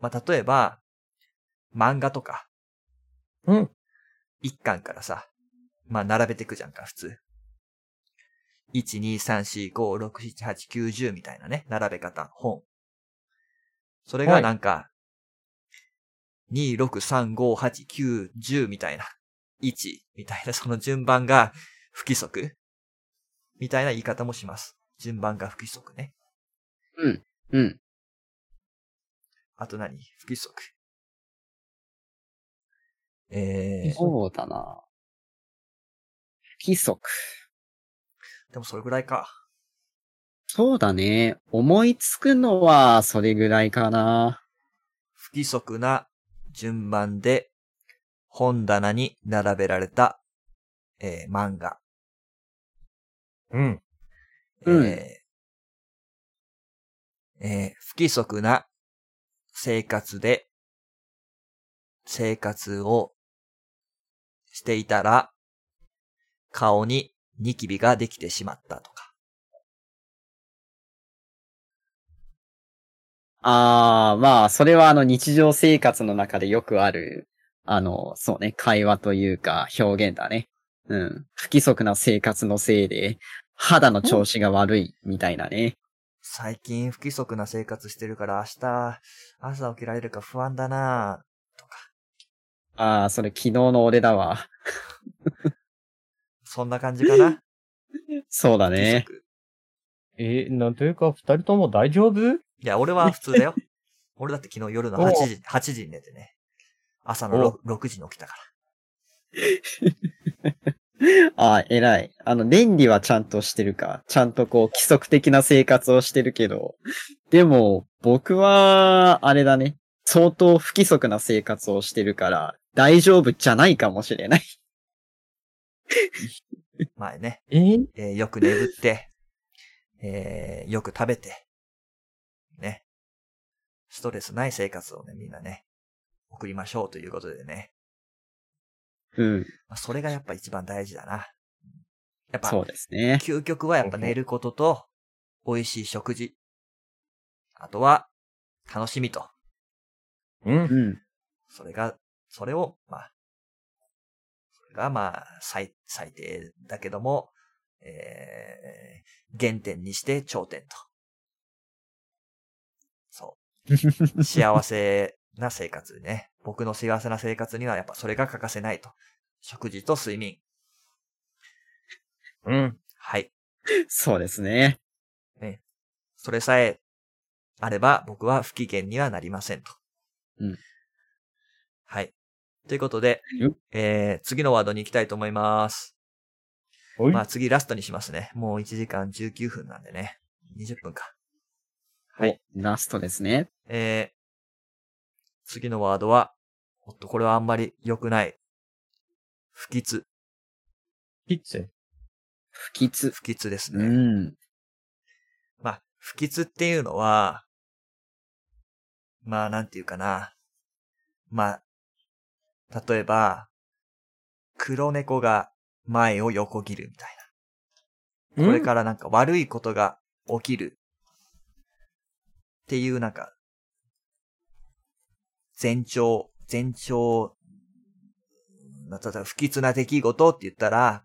ー、まあ、例えば、漫画とか、うん。一巻からさ、まあ、並べていくじゃんか、普通。1、2、3、4、5、6、7、8、9、10みたいなね、並べ方、本。それがなんか、2、6、3、5、8、9、10みたいな、1みたいな、その順番が不規則みたいな言い方もします。順番が不規則ね。うん。うん。あと何？不規則。えー、そうだな。不規則。でもそれぐらいか。そうだね。思いつくのはそれぐらいかな。不規則な順番で本棚に並べられた、えー漫画。うん。うんえーえー不規則な生活で生活をしていたら顔にニキビができてしまったとか。ああ、まあ、それはあの日常生活の中でよくある、あの、そうね、会話というか表現だね。うん。不規則な生活のせいで、肌の調子が悪いみたいなね。最近不規則な生活してるから明日朝起きられるか不安だなとか。ああ、それ昨日の俺だわ。そんな感じかな？そうだね。えーなんというか、二人とも大丈夫？いや、俺は普通だよ。俺だって昨日夜の8時、8時に寝てね。朝の 6, 6時に起きたから。あ あ、偉い。あの、年利はちゃんとしてるか。ちゃんとこう、規則的な生活をしてるけど。でも、僕は、あれだね。相当不規則な生活をしてるから、大丈夫じゃないかもしれない。前ね、え？ーえーよく眠って、えーよく食べて、ね。ストレスない生活をね、みんなね、送りましょうということでね。うん。まあ、それがやっぱ一番大事だな。やっぱ、そうですね。究極はやっぱ寝ることと、美味しい食事。あとは、楽しみと。うん。うん。それが、それを、まあ、がまあ、最、最低だけども、えー、原点にして頂点と。そう。幸せな生活ね。僕の幸せな生活にはやっぱそれが欠かせないと。食事と睡眠。うん。はい。そうですね。それさえあれば僕は不機嫌にはなりませんと。うん。はい。ということでよ、えー、次のワードに行きたいと思います。まあ次ラストにしますね。もう1時間19分なんでね。20分か。はい。ラストですね。えー、次のワードは、おっと、これはあんまり良くない。不吉。キッズ。不吉。不吉ですうね。ん。まあ、不吉っていうのは、まあ、なんていうかな。まあ、例えば、黒猫が前を横切るみたいな。これからなんか悪いことが起きる。っていうなんか、前兆、前兆、な例えば不吉な出来事って言ったら、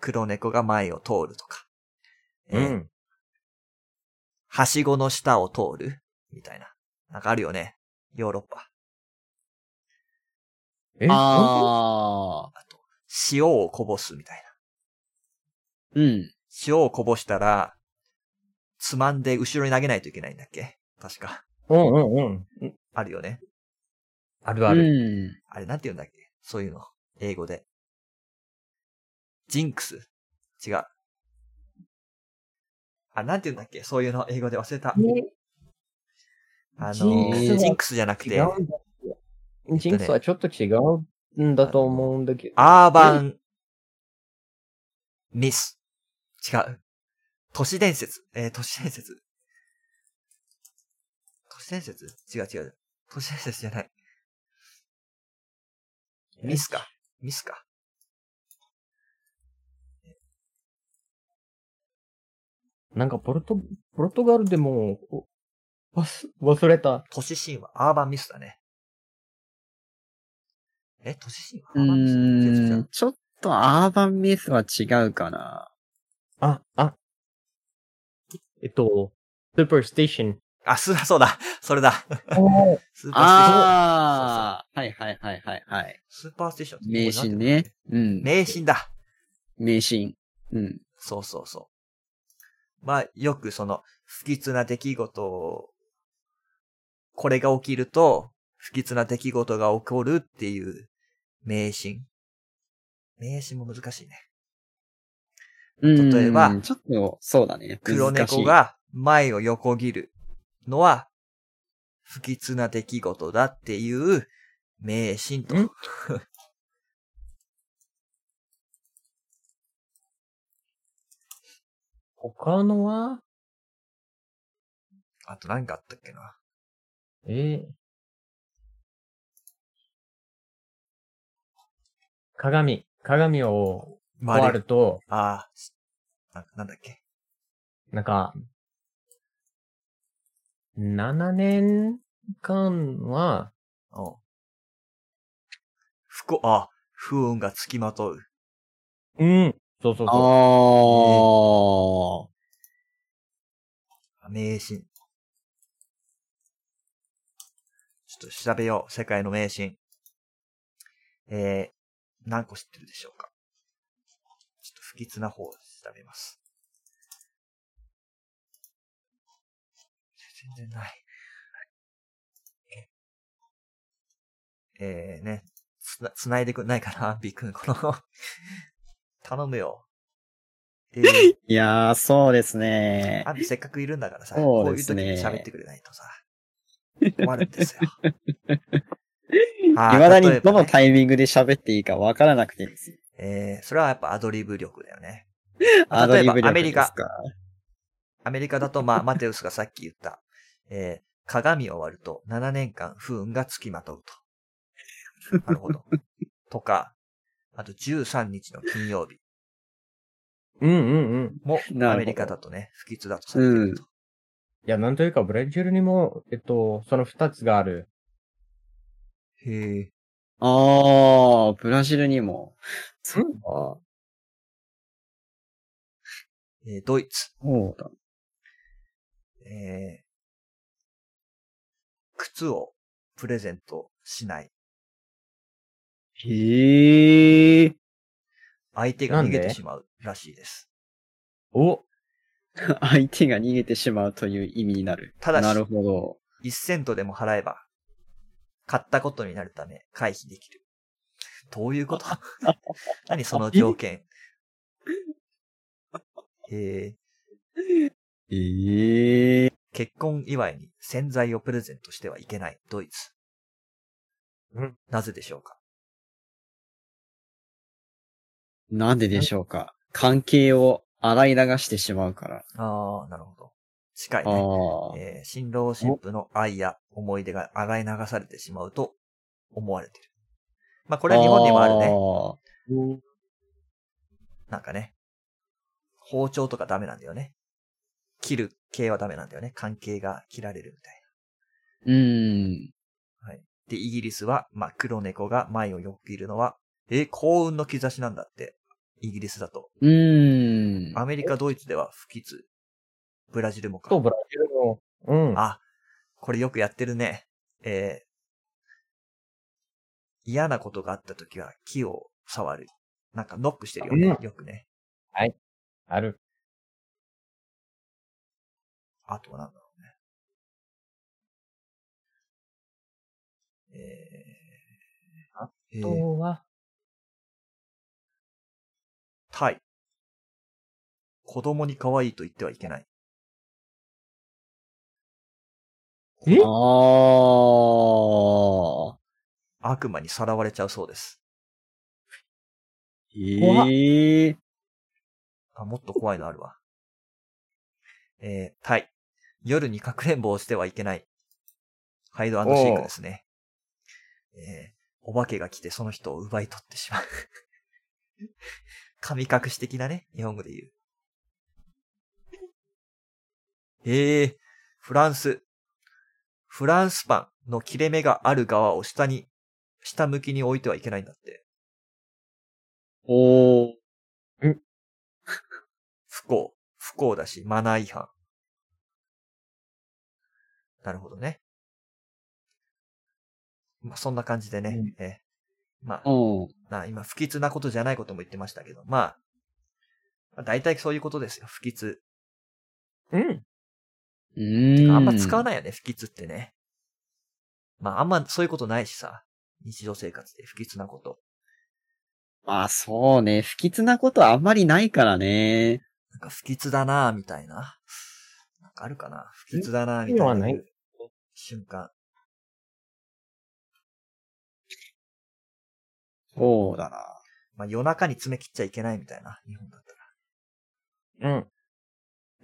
黒猫が前を通るとか。えーうん。はしごの下を通るみたいな。なんかあるよね。ヨーロッパ。えああ。あと、塩をこぼすみたいな。うん。塩をこぼしたら、つまんで後ろに投げないといけないんだっけ？確か。うんうんうんうん。あるよね。あるある。うん。あれなんて言うんだっけ？そういうの。英語で。ジンクス。違う。あ、なんて言うんだっけ？そういうの、英語で忘れた。あのジンクスじゃなくて。ジンクスはちょっと違うんだと思うんだけど。アーバン、ミス。違う。都市伝説。えー都市伝説。都市伝説？違う違う。都市伝説じゃない。ミスか。ミスか。なんかポルト、ポルトガルでも、忘れた。都市神話。アーバンミスだね。え、都市う神話アーうん、ちょっとアーバンミスは違うかな。あ、あ。えっと、スーパーステーション。あ、す、そうだ。それだ。スーパーステーション。ああ、はいはいはいはいはい。スーパーステーションって迷信ね。うん。迷信だ。迷信。うん。そうそうそう。まあ、よくその、不吉な出来事を、これが起きると、不吉な出来事が起こるっていう迷信。迷信も難しいね。うん例えばちょっと、そうだね。黒猫。が前を横切るのは、不吉な出来事だっていう迷信と。ん？他のは？あと何かあったっけな。え？ー鏡。鏡をま壊ると、ああ、ななんだっけ？なんか、7年間は、うん。不幸、あ、不運がつきまとう。うん。そうそうあそあ。迷信。ちょっと調べよう。世界の迷信。えー、何個知ってるでしょうかちょっと不吉な方を調べます。全然ない。えー、ね、つな、つないでくんないかな ビッくん、この、頼むよ。えー、いやー、そうですね。アビせっかくいるんだからさ、そうですねこういう時に喋ってくれないとさ、終わるんですよ。あ ー未だにどのタイミングで喋っていいかわからなくてですよ。えー、それはやっぱアドリブ力だよね。アドリブ力例えばアメリカアメリカだと、まあ、マテウスがさっき言った、えー、鏡を割ると7年間不運がつきまとうと。なるほど。とか、あと13日の金曜日う。うんうんうん。もアメリカだとね、不吉だとされてると。いや、なんというか、ブラジルにも、えっと、その二つがある。へえ。あー、ブラジルにも。そうか。えードイツ。そうだ。えー、靴をプレゼントしない。へえ。相手が逃げてしまうらしいです。お相手が逃げてしまうという意味になる。ただしなるほど。1セントでも払えば、買ったことになるため回避できる。どういうこと？何その条件？えー、ええ。結婚祝いに洗剤をプレゼントしてはいけないドイツ。うんなぜでしょうか？なんででしょうか？関係を洗い流してしまうから。ああ、なるほど。近いあね。あ。えー新郎新婦の愛や思い出が洗い流されてしまうと思われている。まあこれは日本にもあるね。ね。なんかね。包丁とかダメなんだよね。切る系はダメなんだよね。関係が切られるみたいうん。な。はい。で、イギリスは、まあ黒猫が前をよくいるのは、え、幸運の兆しなんだって。イギリスだと。うん。アメリカ、ドイツでは不吉。ブラジルもかと、。ブラジルも、うん。あ、これよくやってるね。えー嫌なことがあった時は木を触る。なんかノックしてるよね。うんよくね。ある。あとはなんだろうね。えー、あえーとは、太子供に可愛いと言ってはいけない。え？ああ。悪魔にさらわれちゃうそうです。ええあ、もっと怖いのあるわ。えー、タイ。夜にかくれんぼをしてはいけない。ハイドシークですね。えー、お化けが来てその人を奪い取ってしまう。神隠し的なね、日本語で言う。えー、フランス。フランスパンの切れ目がある側を下に、下向きに置いてはいけないんだって。おー。不幸。不幸だし、マナー違反。なるほどね。まあ、そんな感じでね。うんえーまあ、うん。な今、不吉なことじゃないことも言ってましたけど、まあ、まあ、大体そういうことですよ、不吉。うん。ん。あんま使わないよね、不吉ってね。まあ、あんまそういうことないしさ。日常生活で不吉なこと。まあそうね。不吉なことはあんまりないからね。なんか不吉だなぁ、みたいな。なんかあるかな不吉だなぁ、みたいなない瞬間。そうだな。まあ、夜中に爪切っちゃいけないみたいな、日本だったうん。ら。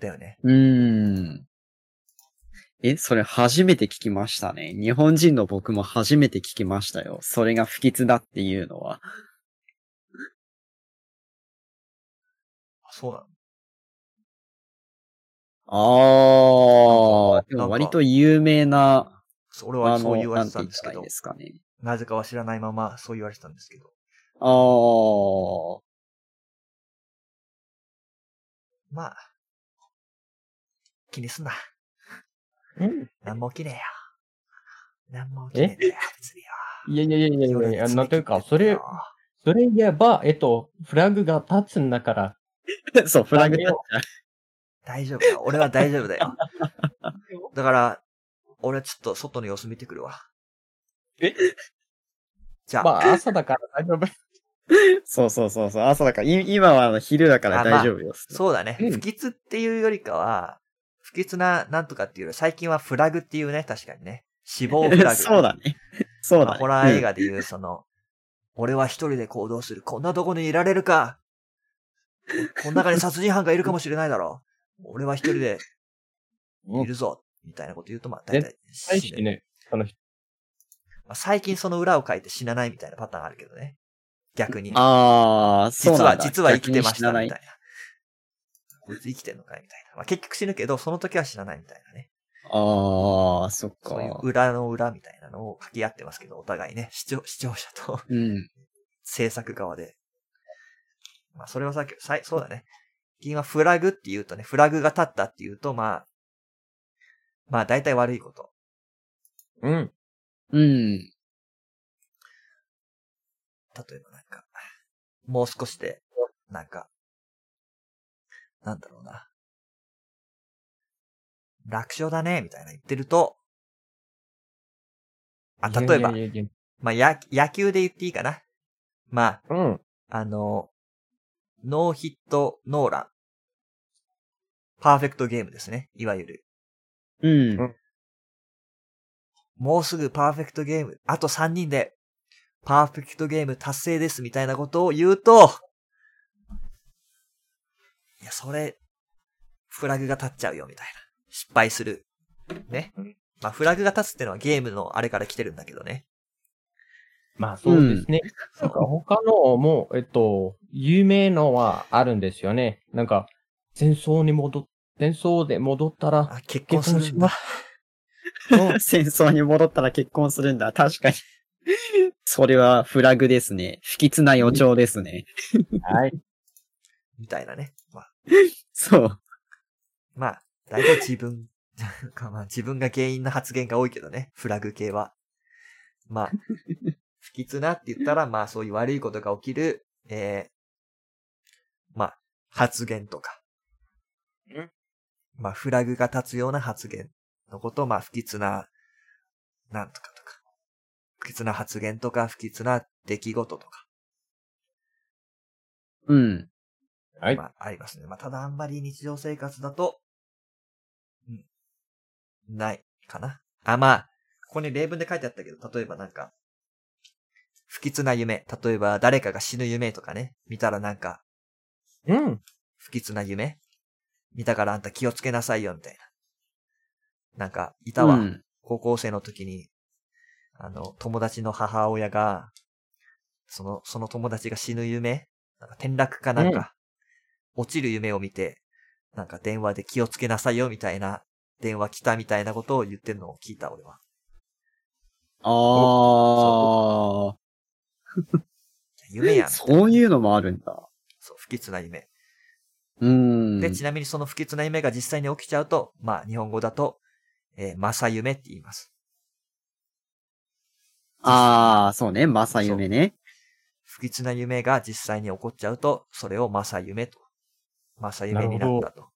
だよね。うーん。え、それ初めて聞きましたね。日本人の僕も初めて聞きましたよ。それが不吉だっていうのは。あそうなの？ああ、でも割と有名な、俺はそう言われててたんですけど言ったらいいで、すかね。なぜかは知らないままそう言われてたんですけど。ああ、まあ、気にすんな。うん。なんも起きねえよ。なんも起きねえよ、別によ。いやいやいやいやい夜やなんというか、それそれ言えば、えっと、フラグが立つんだから。そう、フラグ立 大丈夫だよ。俺は大丈夫だよ。だから、俺はちょっと外の様子見てくるわ。え？じゃあ、まあ、朝だから大丈夫。そうそうそうそう。朝だから、い今は昼だから大丈夫よ。そうだね。うん不吉っていうよりかは、不吉ななんとかっていうより、最近はフラグっていうね、確かにね。死亡フラグ。そうだね。そうだね。まあホラー映画でいう、その、俺は一人で行動する。こんなとこにいられるか。この中に殺人犯がいるかもしれないだろう。俺は一人でいるぞ。みたいなこと言うと、まあ、大体死ぬね。その人。まあ、最近その裏を書いて死なないみたいなパターンあるけどね。逆に。ああ、そう実は。実は生きてましたみたいな。こいつ生きてんのかいみたいな。まあ、結局死ぬけど、その時は死なないみたいなね。ああ、そっか。そういう裏の裏みたいなのを書き合ってますけど、お互いね、視聴視聴者とうん。制作側で。まあ、それはさっき、さいそうだね。今、フラグって言うとね、フラグが立ったって言うと、まあ、まあ、大体悪いこと。うん。うん。例えばなんか、もう少しで、なんか、なんだろうな。楽勝だね、みたいな言ってると、あ、例えばい、やいやいやまあ、や、野球で言っていいかな。まあ、うん。あの、ノーヒットノーラン。パーフェクトゲームですね。いわゆる。うん。うんもうすぐパーフェクトゲーム、あと3人で、パーフェクトゲーム達成ですみたいなことを言うと、いや、それ、フラグが立っちゃうよみたいな。失敗する。ねうん。まあ、フラグが立つってのはゲームのあれから来てるんだけどね。まあそうですね。なんか他のも、えっと、有名のはあるんですよね。なんか、戦争に戻っ、戦争で戻ったら、あ、結婚結するんだ。戦争に戻ったら結婚するんだ。確かに。それはフラグですね。不吉な予兆ですね。はい。みたいなね。まあ、そう。まあ、大体自分、かまあ自分が原因の発言が多いけどね、フラグ系は。まあ、不吉なって言ったら、まあそういう悪いことが起きる、えー、まあ、発言とか。んまあ、フラグが立つような発言のことを、まあ、不吉な、なんとかとか。不吉な発言とか、不吉な出来事とか。うん。はい。まあ、ありますね。まあ、ただあんまり日常生活だと、うん、ないかな。あ、まあ、ここに例文で書いてあったけど、例えばなんか、不吉な夢。例えば誰かが死ぬ夢とかね。見たらなんか、うん。不吉な夢見たからあんた気をつけなさいよ、みたいな。なんか、いたわ。うん高校生の時に、あの、友達の母親が、その、その友達が死ぬ夢なんか転落かなんか、落ちる夢を見て、なんか電話で気をつけなさいよ、みたいな、電話来たみたいなことを言ってるのを聞いた、俺は。あ 夢やんあ、。そういうのもあるんだ。そう、不吉な夢。うん。で、ちなみにその不吉な夢が実際に起きちゃうと、まあ、日本語だと、えー、正夢って言います。ああ、そうね。正夢ね。不吉な夢が実際に起こっちゃうと、それを正夢と、正夢になったと、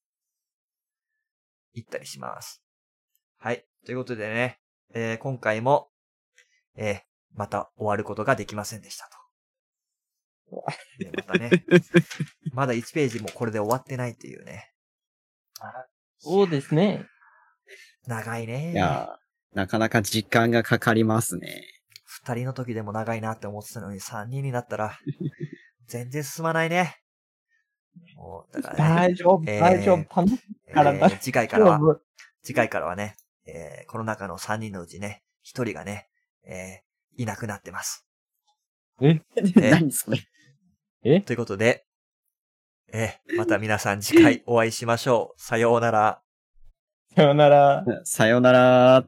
言ったりします。はい。ということでね、えー今回も、えーまた終わることができませんでしたと。でまたね、まだ1ページもこれで終わってないっていうね。そうですね。長いね。いやー、なかなか時間がかかりますね。二人の時でも長いなって思ってたのに、三人になったら、全然進まないね。もう、だからね、大丈夫、えー大丈夫。楽しいえからだー次回からは。次回からはね、えーこの中の3人のうちね、1人がね、えーいなくなってます。え？え？何それ？え？ということで、えーまた皆さん次回お会いしましょう。さようなら。さよなら。さよなら。